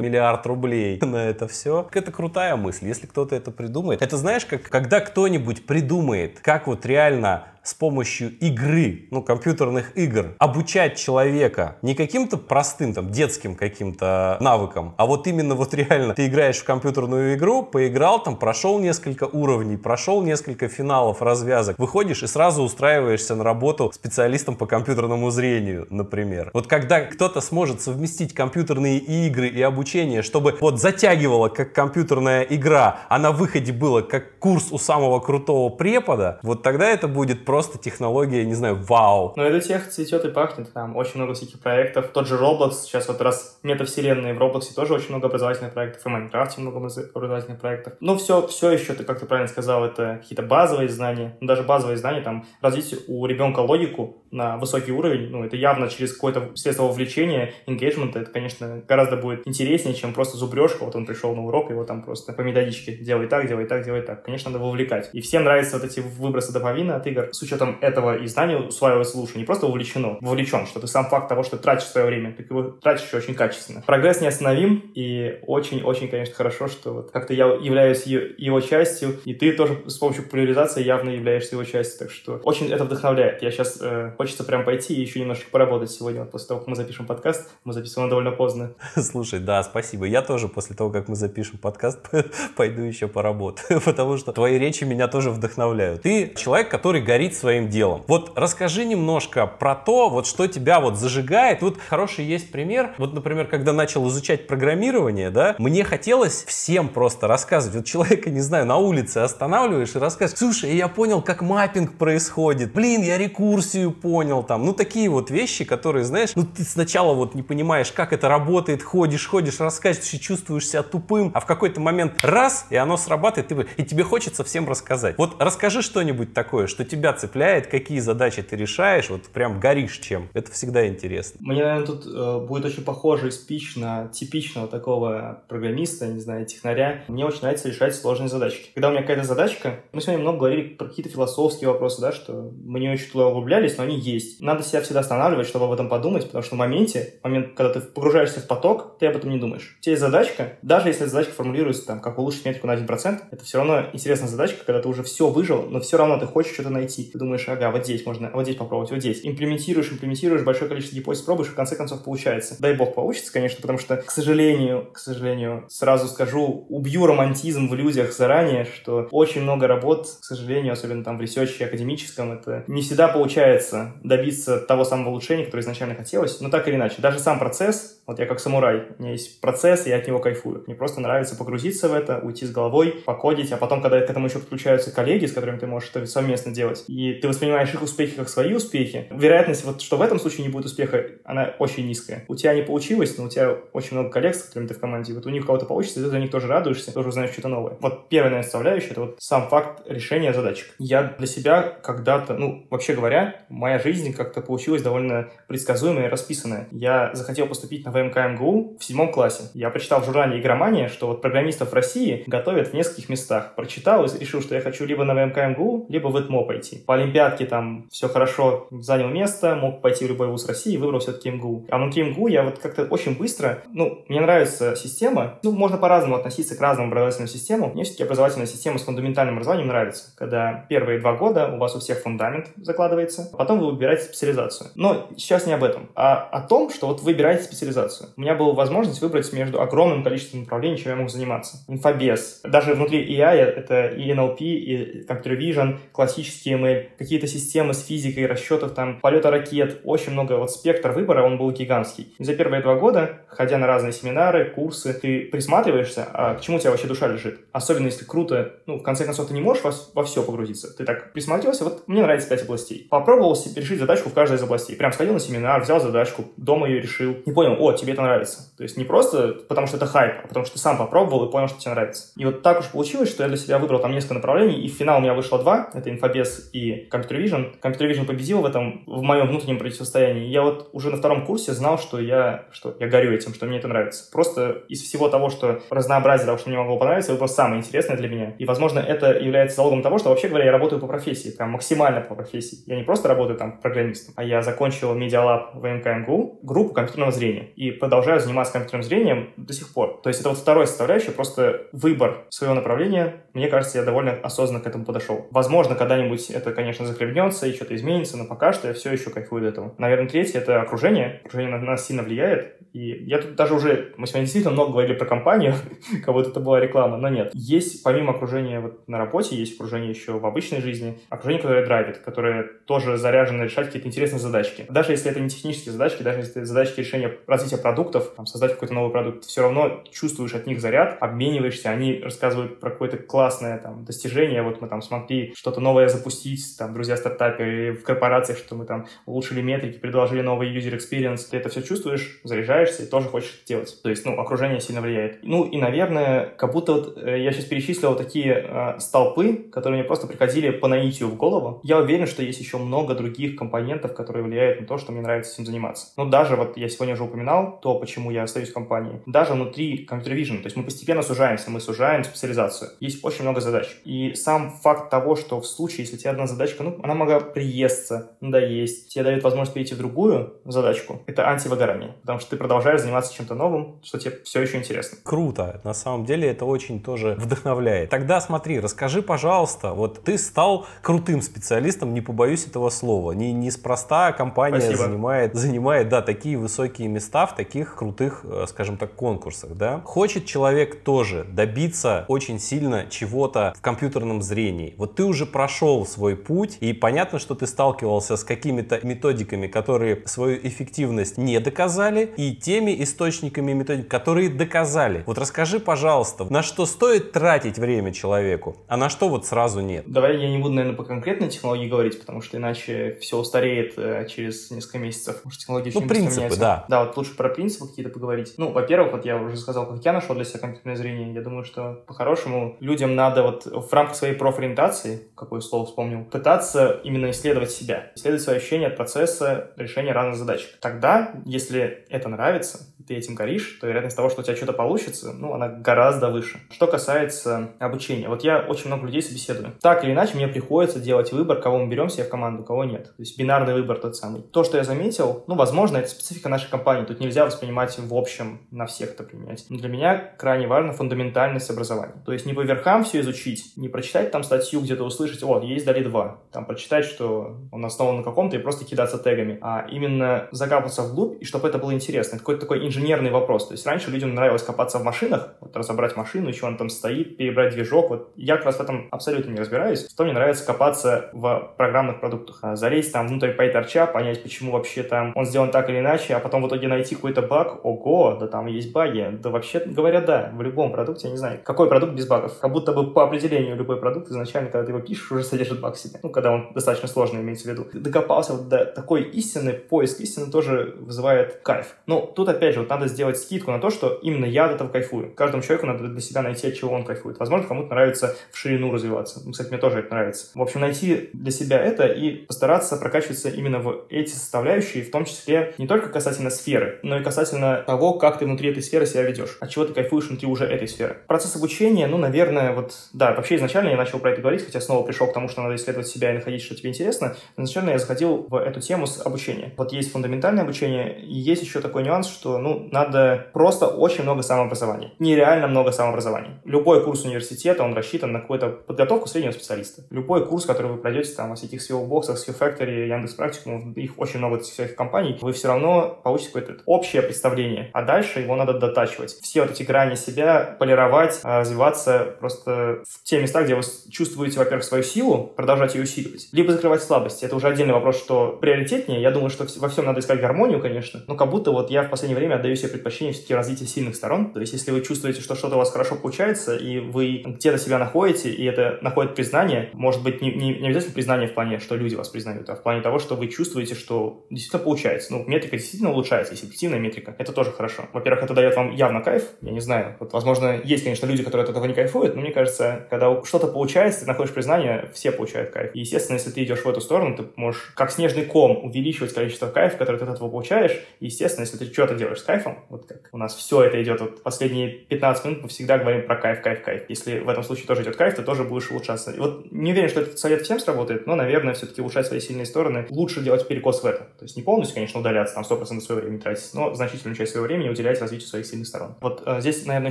миллиард рублей на это все. Это крутая мысль, если кто-то это придумает. Это знаешь, как когда кто-нибудь придумает, как вот реально с помощью игры, ну, компьютерных игр, обучать человека не каким-то простым, там, детским каким-то навыкам, а вот именно вот реально ты играешь в компьютерную игру, поиграл там, прошел несколько уровней, прошел несколько финалов, развязок, выходишь и сразу устраиваешься на работу специалистом по компьютерному зрению, например. Вот когда кто-то сможет совместить компьютерные игры и обучение, чтобы вот затягивало как компьютерная игра, а на выходе было как курс у самого крутого препода, вот тогда это будет просто просто технология, не знаю, вау. Но это тех цветет и пахнет, там очень много всяких проектов. Тот же Roblox, сейчас вот раз метавселенные в Roblox тоже очень много образовательных проектов, и в Майнкрафте много образовательных проектов. Но все, все еще, ты как ты правильно сказал, это какие-то базовые знания, ну, даже базовые знания, там, развить у ребенка логику на высокий уровень, ну, это явно через какое-то средство вовлечения, engagement, это, конечно, гораздо будет интереснее, чем просто зубрежка, вот он пришел на урок, его там просто по методичке делай так, делай так, делай так. Конечно, надо вовлекать. И всем нравятся вот эти выбросы дофамина от игр. С учетом этого и знания усваивается лучше. Не просто вовлечено, вовлечен, что ты сам факт того, что тратишь свое время, ты его тратишь очень качественно. Прогресс неостановим, и очень-очень, конечно, хорошо, что вот как-то я являюсь его частью, и ты тоже с помощью популяризации явно являешься его частью, так что очень это вдохновляет. Я сейчас э, хочется прям пойти и еще немножко поработать сегодня, вот после того, как мы запишем подкаст, мы записываем довольно поздно. Слушай, да, спасибо. Я тоже после того, как мы запишем подкаст, пойду еще поработаю, потому что твои речи меня тоже вдохновляют. Ты человек, который горит своим делом. Вот расскажи немножко про то, вот что тебя вот зажигает. Вот хороший есть пример. Вот, например, когда начал изучать программирование, да, мне хотелось всем просто рассказывать. Вот человека, не знаю, на улице останавливаешь и рассказываешь, слушай, я понял, как маппинг происходит. Блин, я рекурсию понял там. Ну, такие вот вещи, которые, знаешь, ну, ты сначала вот не понимаешь, как это работает, ходишь, ходишь, рассказываешь и чувствуешь себя тупым, а в какой-то момент раз, и оно срабатывает, и тебе хочется всем рассказать. Вот расскажи что-нибудь такое, что тебя цепляет, какие задачи ты решаешь, вот прям горишь чем. Это всегда интересно. Мне, наверное, тут э, будет очень похожий спич на типичного такого программиста, не знаю, технаря. Мне очень нравится решать сложные задачки. Когда у меня какая-то задачка, мы сегодня много говорили про какие-то философские вопросы, да, что мы не очень туда углублялись, но они есть. Надо себя всегда останавливать, чтобы об этом подумать, потому что в моменте, в момент, когда ты погружаешься в поток, ты об этом не думаешь. У тебя есть задачка, даже если задачка формулируется там, как улучшить метрику на 1%, это все равно интересная задачка, когда ты уже все выжил, но все равно ты хочешь что-то найти. Ты думаешь, ага, вот здесь можно, вот здесь попробовать, вот здесь. Имплементируешь, имплементируешь, большое количество гипотез пробуешь, и в конце концов получается. Дай бог получится, конечно, потому что, к сожалению, к сожалению, сразу скажу, убью романтизм в иллюзиях заранее, что очень много работ, к сожалению, особенно там в ресерче академическом, это не всегда получается добиться того самого улучшения, которое изначально хотелось, но так или иначе. Даже сам процесс, вот я как самурай, у меня есть процесс, и я от него кайфую. Мне просто нравится погрузиться в это, уйти с головой, покодить, а потом, когда к этому еще подключаются коллеги, с которыми ты можешь это совместно делать, и ты воспринимаешь их успехи как свои успехи, вероятность, вот, что в этом случае не будет успеха, она очень низкая. У тебя не получилось, но у тебя очень много коллег, с которыми ты в команде, вот у них у кого-то получится, ты за них тоже радуешься, тоже узнаешь что-то новое. Вот первая, наверное, составляющая, это вот сам факт решения задачек. Я для себя когда-то, ну, вообще говоря, моя жизнь как-то получилась довольно предсказуемая и расписанная. Я захотел поступить на ВМК МГУ в седьмом классе. Я прочитал в журнале «Игромания», что вот программистов в России готовят в нескольких местах. Прочитал и решил, что я хочу либо на ВМК МГУ, либо в ИТМО пойти. По Олимпиадке там все хорошо, занял место, мог пойти в любой вуз России, выбрал все-таки МГУ. А внутри МГУ я вот как-то очень быстро, ну, мне нравится система, ну, можно по-разному относиться к разным образовательным системам. Мне все-таки образовательная система с фундаментальным образованием нравится, когда первые два года у вас у всех фундамент закладывается, а потом вы выбираете специализацию. Но сейчас не об этом, а о том, что вот выбираете специализацию. У меня была возможность выбрать между огромным количеством направлений, чем я мог заниматься. Инфобес. Даже внутри AI это и NLP, и Computer Vision, классический ML, какие-то системы с физикой, расчетов там, полета ракет, очень много, вот спектр выбора, он был гигантский. За первые два года, ходя на разные семинары, курсы, ты присматриваешься, а к чему у тебя вообще душа лежит. Особенно если круто, ну, в конце концов, ты не можешь во, во все погрузиться. Ты так присмотрелся, вот мне нравится пять областей. Попробовал решить задачку в каждой из областей. Прям сходил на семинар, взял задачку, дома ее решил. Не понял, о, тебе это нравится. То есть не просто потому, что это хайп, а потому что ты сам попробовал и понял, что тебе нравится. И вот так уж получилось, что я для себя выбрал там несколько направлений, и в финал у меня вышло два. Это инфобес и компьютер vision. Computer Vision победил в этом, в моем внутреннем состоянии. Я вот уже на втором курсе знал, что я, что я горю этим, что мне это нравится. Просто из всего того, что разнообразие того, что мне могло понравиться, это просто самое интересное для меня. И, возможно, это является залогом того, что, вообще говоря, я работаю по профессии, прям максимально по профессии. Я не просто работаю там программистом, а я закончил медиалаб в МКМГУ, группу компьютерного зрения, и продолжаю заниматься компьютерным зрением до сих пор. То есть это вот второй составляющий, просто выбор своего направления. Мне кажется, я довольно осознанно к этому подошел. Возможно, когда-нибудь это, конечно, захлебнется и что-то изменится, но пока что я все еще кайфую от этого. Наверное, третье — это окружение. Окружение на нас сильно влияет. И я тут даже уже... Мы сегодня действительно много говорили про компанию, как будто это была реклама, но нет. Есть, помимо окружения вот на работе, есть окружение еще в обычной жизни, окружение, которое драйвит, которое тоже заряжено решать какие-то интересные задачки. Даже если это не технические задачки, даже если это задачки решения развития продуктов, там, создать какой-то новый продукт, все равно чувствуешь от них заряд, обмениваешься, они рассказывают про какое-то классное там достижение, вот мы там смогли что-то новое запустить, там, друзья стартаперы в корпорациях, что мы там улучшили метрики, предложили новый user experience, ты это все чувствуешь, заряжаешься и тоже хочешь это делать. То есть, ну, окружение сильно влияет. Ну, и, наверное, как будто вот э, я сейчас перечислил такие э, столпы, которые мне просто приходили по наитию в голову. Я уверен, что есть еще много других компонентов, которые влияют на то, что мне нравится этим заниматься. Но даже вот я сегодня уже упоминал то, почему я остаюсь в компании. Даже внутри компьютер vision, то есть мы постепенно сужаемся, мы сужаем специализацию. Есть очень много задач. И сам факт того, что в случае, если тебе одна задачка, ну, она могла приесться, надоесть, тебе дает возможность перейти в другую задачку, это антивыгорание. Потому что ты продолжаешь заниматься чем-то новым, что тебе все еще интересно. Круто. На самом деле это очень тоже вдохновляет. Тогда смотри, расскажи, пожалуйста, вот ты стал крутым специалистом, не побоюсь этого слова. Не, неспроста компания Спасибо. занимает, занимает, да, такие высокие места в таких крутых, э, скажем так, конкурсах, да. Хочет человек тоже добиться очень сильно чего-то в компьютерном зрении. Вот ты уже прошел свой путь, и понятно, что ты сталкивался с какими-то методиками, которые свою эффективность не доказали, и теми источниками методик, которые доказали. Вот расскажи, пожалуйста, на что стоит тратить время человеку, а на что вот сразу нет? Давай я не буду, наверное, по конкретной технологии говорить, потому что иначе все устареет э, через несколько месяцев. Может, технологии Ну, принципы, да. Да, вот лучше про принципы какие-то поговорить. Ну, во-первых, вот я уже сказал, как я нашел для себя компьютерное зрение. Я думаю, что по-хорошему людям надо вот в рамках своей профориентации, какое слово вспомнил, пытаться именно исследовать себя, исследовать свои ощущения от процесса решения разных задач. Тогда, если это нравится, ты этим горишь, то вероятность того, что у тебя что-то получится, ну, она гораздо выше. Что касается обучения. Вот я очень много людей собеседую. Так или иначе, мне приходится делать выбор, кого мы берем себе в команду, кого нет. То есть бинарный выбор тот самый. То, что я заметил, ну, возможно, это специфика нашей компании. Тут нельзя воспринимать в общем на всех это применять. Но для меня крайне важна фундаментальность образования. То есть не по верхам все изучить, не прочитать там статью, где-то услышать, вот, есть дали два. Там прочитать, что он основан на каком-то и просто кидаться тегами. А именно закапываться вглубь, и чтобы это было интересно. Это какой-то такой инженерный вопрос. То есть раньше людям нравилось копаться в машинах, вот разобрать машину, еще он там стоит, перебрать движок. Вот я как раз в этом абсолютно не разбираюсь. Что мне нравится копаться в программных продуктах. А, Залезть там внутрь PyTorch, понять, почему вообще там он сделан так или иначе, а потом в итоге найти какой-то баг. Ого, да там есть баги. Да вообще говоря, да, в любом продукте, я не знаю, какой продукт без багов. Как будто бы по определению любой продукт изначально, когда ты его пишешь, уже содержит баг в себе. Ну, когда он достаточно сложный, имеется в виду. Докопался вот до такой истины, поиск истины тоже вызывает кайф. Ну, тут опять же, вот надо сделать скидку на то, что именно я от этого кайфую. Каждому человеку надо для себя найти, от чего он кайфует. Возможно, кому-то нравится в ширину развиваться. Ну, Кстати, мне тоже это нравится. В общем, найти для себя это и постараться прокачиваться именно в эти составляющие, в том числе не только касательно сферы, но и касательно того, как ты внутри этой сферы себя ведешь, от чего ты кайфуешь внутри уже этой сферы. Процесс обучения, ну, наверное, вот, да, вообще изначально я начал про это говорить, хотя снова пришел к тому, что надо исследовать себя и находить, что тебе интересно. Изначально я заходил в эту тему с обучения. Вот есть фундаментальное обучение, и есть еще такой нюанс, что, ну, надо просто очень много самообразования. Нереально много самообразования. Любой курс университета, он рассчитан на какую-то подготовку среднего специалиста. Любой курс, который вы пройдете там во всяких SEO-боксах, SEO Factory, Яндекс Практикум, их очень много всяких компаний, вы все равно получите какое-то общее представление, а дальше его надо дотачивать. Все вот эти грани себя полировать, а, развиваться просто в те места, где вы чувствуете, во-первых, свою силу, продолжать ее усиливать, либо закрывать слабости. Это уже отдельный вопрос, что приоритетнее. Я думаю, что во всем надо искать гармонию, конечно, но как будто вот я в последнее время отдаю себе предпочтение все-таки развития сильных сторон. То есть, если вы чувствуете, что что-то у вас хорошо получается, и вы где-то себя находите, и это находит признание, может быть, не, не, не обязательно признание в плане, что люди вас признают, а в плане того, что вы чувствуете, что действительно получается. Ну, метрика действительно улучшается, если эффективная метрика, это тоже хорошо. Во-первых, это дает вам явно кайф, я не знаю. Вот, возможно, есть, конечно, люди, которые от этого не кайфуют, но мне кажется, когда что-то получается, ты находишь признание, все получают кайф. И, естественно, если ты идешь в эту сторону, ты можешь как снежный ком увеличивать количество кайфа, который ты от этого получаешь. И, естественно, если ты что-то делаешь с кайфом, вот как у нас все это идет, вот последние 15 минут мы всегда говорим про кайф, кайф, кайф. Если в этом случае тоже идет кайф, ты тоже будешь улучшаться. И вот не уверен, что этот совет всем сработает, но, наверное, все-таки улучшать свои сильные стороны лучше делать перекос в это. То есть не полностью, конечно, удаляться, там 100% своего времени тратить, но значительную часть своего времени уделять развитию своих сильных сторон. Вот э, здесь, наверное,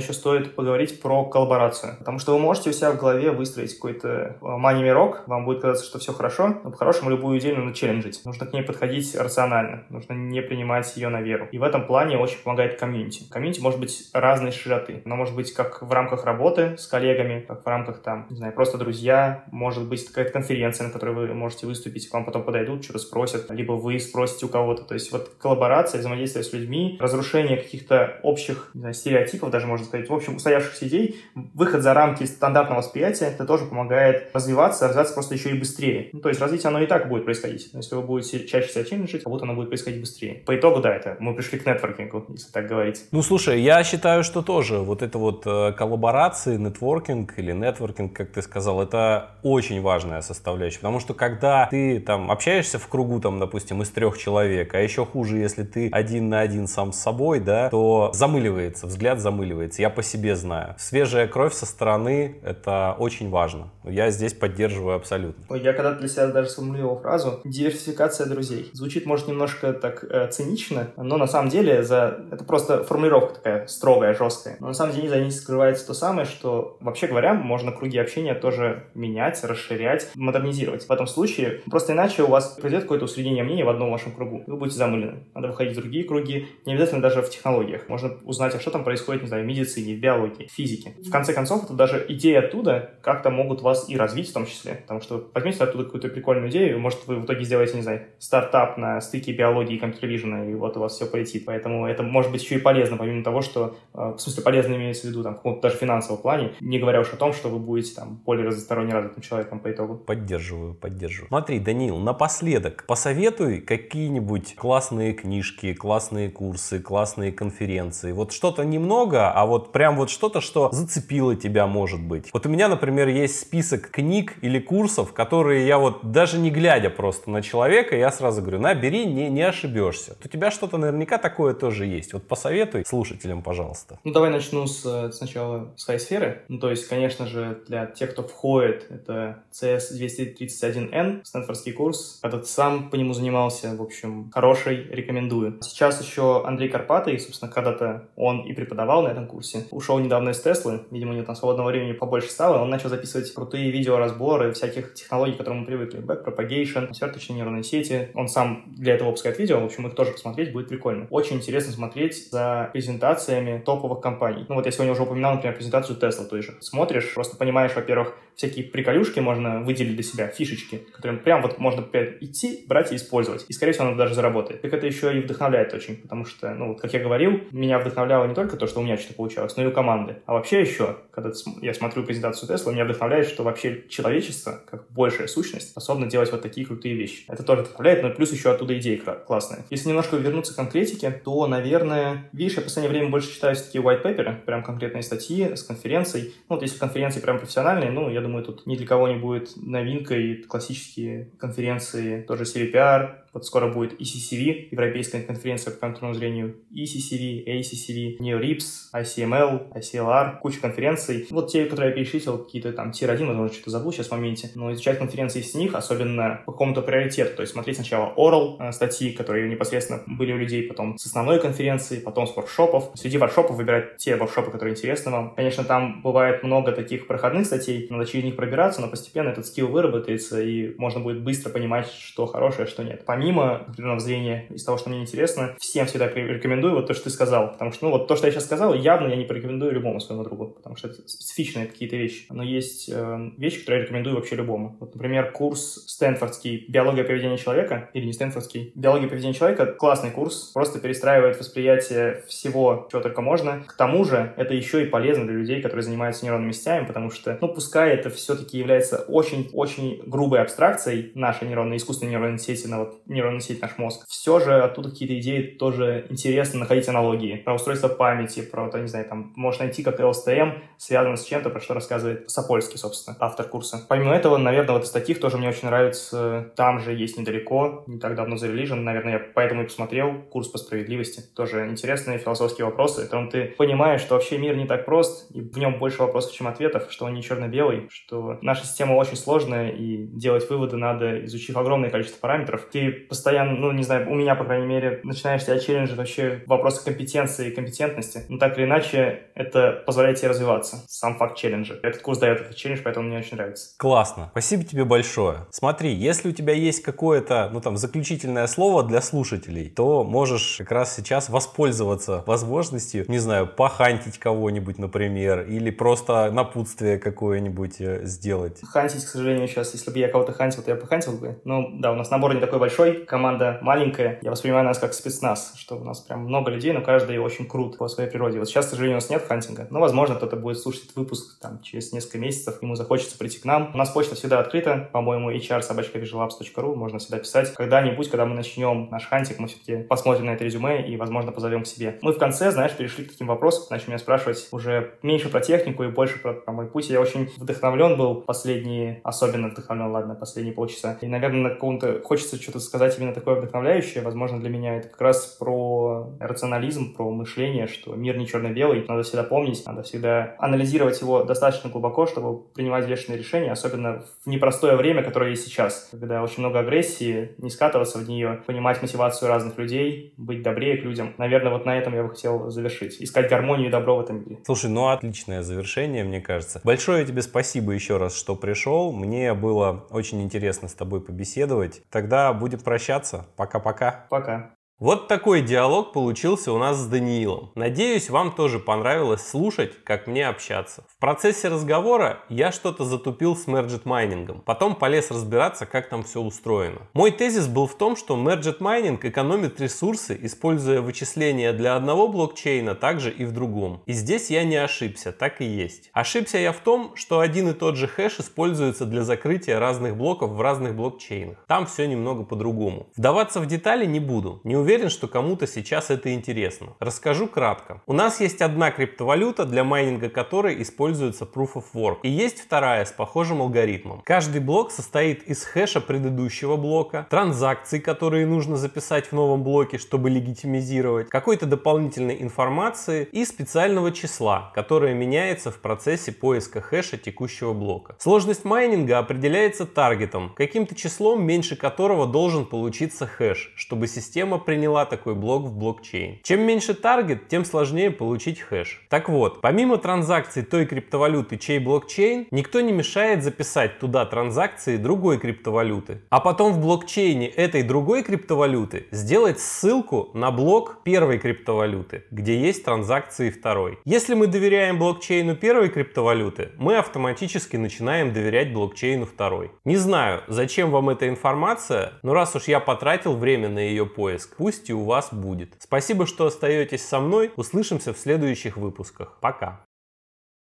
еще стоит поговорить про коллаборацию, потому что вы можете у себя в голове выстроить какой-то мини-мирок, вам будет казаться, что все хорошо, но по-хорошему любую идею нужно челленджить. Нужно к ней подходить рационально, нужно не принимать ее на веру. И в этом плане очень помогает комьюнити. Комьюнити может быть разной широты. Оно может быть как в рамках работы с коллегами, как в рамках там, не знаю, просто друзья, может быть какая-то конференция, на которой вы можете выступить, к вам потом подойдут, что-то спросят, либо вы спросите у кого-то. То есть вот коллаборация, взаимодействие с людьми, разрушение каких-то общих не знаю, стереотипов, даже можно сказать, в общем, устоявшихся идей, выход за рамки стандартного восприятия, это тоже помогает развиваться, развиваться просто еще и быстрее. Ну, то есть развитие оно и так будет происходить. Если вы будете чаще себя челленджить, как будто оно будет происходить быстрее. По итогу, да, это мы пришли к нетворкингу, если так говорить. Ну, слушай, я считаю, что тоже вот это вот э, коллаборации, нетворкинг или нетворкинг, как ты сказал, это очень важная составляющая. Потому что когда ты там общаешься в кругу, там, допустим, из трех человек, а еще хуже, если ты один на один сам с собой, да, то замыливается, взгляд замыливается. Я по себе знаю. Свежая кровь со стороны — это очень важно. Я здесь поддерживаю абсолютно. Я когда для себя даже сформулировал фразу «диверсификация друзей». Звучит, может, немножко так э, цинично, но на самом деле за... это просто формулировка такая строгая, жесткая. Но на самом деле за ней скрывается то самое, что, вообще говоря, можно круги общения тоже менять, расширять, модернизировать. В этом случае просто иначе у вас произойдет какое-то усреднение мнений в одном вашем кругу. Вы будете замылены. Надо выходить в другие круги, не обязательно даже в технологиях. Можно узнать, а что там происходит, не знаю, в медицине, в биологии, в физике. В конце концов, это даже идеи оттуда как-то могут вас и развить в том числе. Потому что возьмите оттуда какую-то прикольную идею, может, вы в итоге сделаете, не знаю, стартап на стыке биологии и компьютер и вот у вас все полетит. Поэтому это может быть еще и полезно, помимо того, что, э, в смысле, полезно имеется в виду, там, в каком-то даже финансовом плане, не говоря уж о том, что вы будете там более разносторонне развитым человеком по итогу. Поддерживаю, поддерживаю. Смотри, Данил, напоследок посоветуй какие-нибудь классные книжки, классные курсы, классные конференции. Вот что-то немного, а вот прям вот что-то, что зацепило тебя, может быть. Вот у меня, например, есть список книг или курсов, которые я вот даже не глядя просто на человека, я сразу говорю, на, бери, не, не ошибешься. У тебя что-то наверняка такое тоже есть. Вот посоветуй слушателям, пожалуйста. Ну, давай начну с, сначала с своей сферы. Ну, то есть, конечно же, для тех, кто входит, это CS231N, стэнфордский курс. Этот сам по нему занимался, в общем, хороший, рекомендую. Сейчас еще Андрей Карпатый, собственно, когда-то он и преподавал на этом курсе. Ушел недавно из Теслы, видимо, у него там свободного времени побольше стало, он начал записывать крутые видеоразборы всяких технологий, к которым мы привыкли. Backpropagation, сверточные нейронные сети. Он сам для этого выпускает видео, в общем, их тоже посмотреть будет прикольно. Очень интересно смотреть за презентациями топовых компаний. Ну вот я сегодня уже упоминал, например, презентацию Tesla той же. Смотришь, просто понимаешь, во-первых, всякие приколюшки можно выделить для себя, фишечки, которым прям вот можно идти, брать и использовать. И, скорее всего, оно даже заработает. Так это еще и вдохновляет очень, потому что, ну, вот, как я говорил, меня вдохновляло не только то, что у меня что-то получалось, но и у команды. А вообще еще, когда я смотрю презентацию Tesla, меня вдохновляет, что вообще человечество, как большая сущность, способно делать вот такие крутые вещи. Это тоже вдохновляет, но плюс еще оттуда идеи классные. Если немножко вернуться к конкретике, то, наверное, видишь, я в последнее время больше читаю такие white paper, прям конкретные статьи с конференций. Ну, вот если конференции прям профессиональные, ну, я думаю, тут ни для кого не будет новинкой. Классические конференции, тоже CVPR, вот скоро будет ECCV, Европейская конференция по компьютерному зрению, ECCV, ACCV, NeoRIPS, ICML, ICLR, куча конференций. Вот те, которые я перечислил, какие-то там Tier-1, возможно, что-то забыл сейчас в моменте, но изучать конференции с них, особенно по какому-то приоритету, то есть смотреть сначала oral э, статьи, которые непосредственно были у людей, потом с основной конференции, потом с воркшопов. Среди воркшопов выбирать те воркшопы, которые интересны вам. Конечно, там бывает много таких проходных статей, надо через них пробираться, но постепенно этот скилл выработается, и можно будет быстро понимать, что хорошее, что нет. Помимо помимо определенного зрения, из того, что мне интересно, всем всегда рекомендую вот то, что ты сказал. Потому что, ну, вот то, что я сейчас сказал, явно я не порекомендую любому своему другу, потому что это специфичные какие-то вещи. Но есть э, вещи, которые я рекомендую вообще любому. Вот, например, курс Стэнфордский «Биология поведения человека», или не Стэнфордский, «Биология поведения человека» — классный курс, просто перестраивает восприятие всего, чего только можно. К тому же, это еще и полезно для людей, которые занимаются нейронными сетями, потому что, ну, пускай это все-таки является очень-очень грубой абстракцией нашей нейронной, искусственной нейронной сети, на вот нейронной сети наш мозг, все же оттуда какие-то идеи тоже интересно находить аналогии. Про устройство памяти, про, то, не знаю, там, можешь найти как LSTM, связано с чем-то, про что рассказывает Сапольский, собственно, автор курса. Помимо этого, наверное, вот из таких тоже мне очень нравится, там же есть недалеко, не так давно The Religion, наверное, я поэтому и посмотрел, курс по справедливости. Тоже интересные философские вопросы, там ты понимаешь, что вообще мир не так прост, и в нем больше вопросов, чем ответов, что он не черно-белый, что наша система очень сложная, и делать выводы надо, изучив огромное количество параметров. Ты постоянно, ну, не знаю, у меня, по крайней мере, начинаешь себя челленджить вообще вопросы компетенции и компетентности. Но так или иначе, это позволяет тебе развиваться. Сам факт челленджа. Этот курс дает этот челлендж, поэтому мне очень нравится. Классно. Спасибо тебе большое. Смотри, если у тебя есть какое-то, ну, там, заключительное слово для слушателей, то можешь как раз сейчас воспользоваться возможностью, не знаю, похантить кого-нибудь, например, или просто напутствие какое-нибудь э, сделать. Хантить, к сожалению, сейчас, если бы я кого-то хантил, то я похантил бы. Ну, да, у нас набор не такой большой, команда маленькая. Я воспринимаю нас как спецназ, что у нас прям много людей, но каждый очень крут по своей природе. Вот сейчас, к сожалению, у нас нет хантинга. Но, возможно, кто-то будет слушать этот выпуск там через несколько месяцев, ему захочется прийти к нам. У нас почта всегда открыта, по-моему, hr можно всегда писать. Когда-нибудь, когда мы начнем наш хантик, мы все-таки посмотрим на это резюме и, возможно, позовем к себе. Мы в конце, знаешь, перешли к таким вопросам, начали меня спрашивать уже меньше про технику и больше про, про мой путь. Я очень вдохновлен был последние, особенно вдохновлен, ладно, последние полчаса. И, наверное, на каком-то хочется что-то сказать именно такое вдохновляющее. Возможно, для меня это как раз про рационализм, про мышление, что мир не черно-белый. Надо всегда помнить, надо всегда анализировать его достаточно глубоко, чтобы принимать взвешенные решения, особенно в непростое время, которое есть сейчас, когда очень много агрессии, не скатываться в нее, понимать мотивацию разных людей, быть добрее к людям. Наверное, вот на этом я бы хотел завершить. Искать гармонию и добро в этом мире. Слушай, ну отличное завершение, мне кажется. Большое тебе спасибо еще раз, что пришел. Мне было очень интересно с тобой побеседовать. Тогда будем прощаться. Пока-пока. Пока. Вот такой диалог получился у нас с Даниилом. Надеюсь, вам тоже понравилось слушать, как мне общаться. В процессе разговора я что-то затупил с merged майнингом. Потом полез разбираться, как там все устроено. Мой тезис был в том, что merged mining экономит ресурсы, используя вычисления для одного блокчейна, также и в другом. И здесь я не ошибся, так и есть. Ошибся я в том, что один и тот же хэш используется для закрытия разных блоков в разных блокчейнах. Там все немного по-другому. Вдаваться в детали не буду. Не уверен, что кому-то сейчас это интересно. Расскажу кратко. У нас есть одна криптовалюта, для майнинга которой используется Proof of Work. И есть вторая с похожим алгоритмом. Каждый блок состоит из хэша предыдущего блока, транзакций, которые нужно записать в новом блоке, чтобы легитимизировать, какой-то дополнительной информации и специального числа, которое меняется в процессе поиска хэша текущего блока. Сложность майнинга определяется таргетом, каким-то числом, меньше которого должен получиться хэш, чтобы система приняла такой блок в блокчейн. Чем меньше таргет, тем сложнее получить хэш. Так вот, помимо транзакций той криптовалюты, чей блокчейн, никто не мешает записать туда транзакции другой криптовалюты. А потом в блокчейне этой другой криптовалюты сделать ссылку на блок первой криптовалюты, где есть транзакции второй. Если мы доверяем блокчейну первой криптовалюты, мы автоматически начинаем доверять блокчейну второй. Не знаю, зачем вам эта информация, но раз уж я потратил время на ее поиск, пусть и у вас будет. Спасибо, что остаетесь со мной. Услышимся в следующих выпусках. Пока.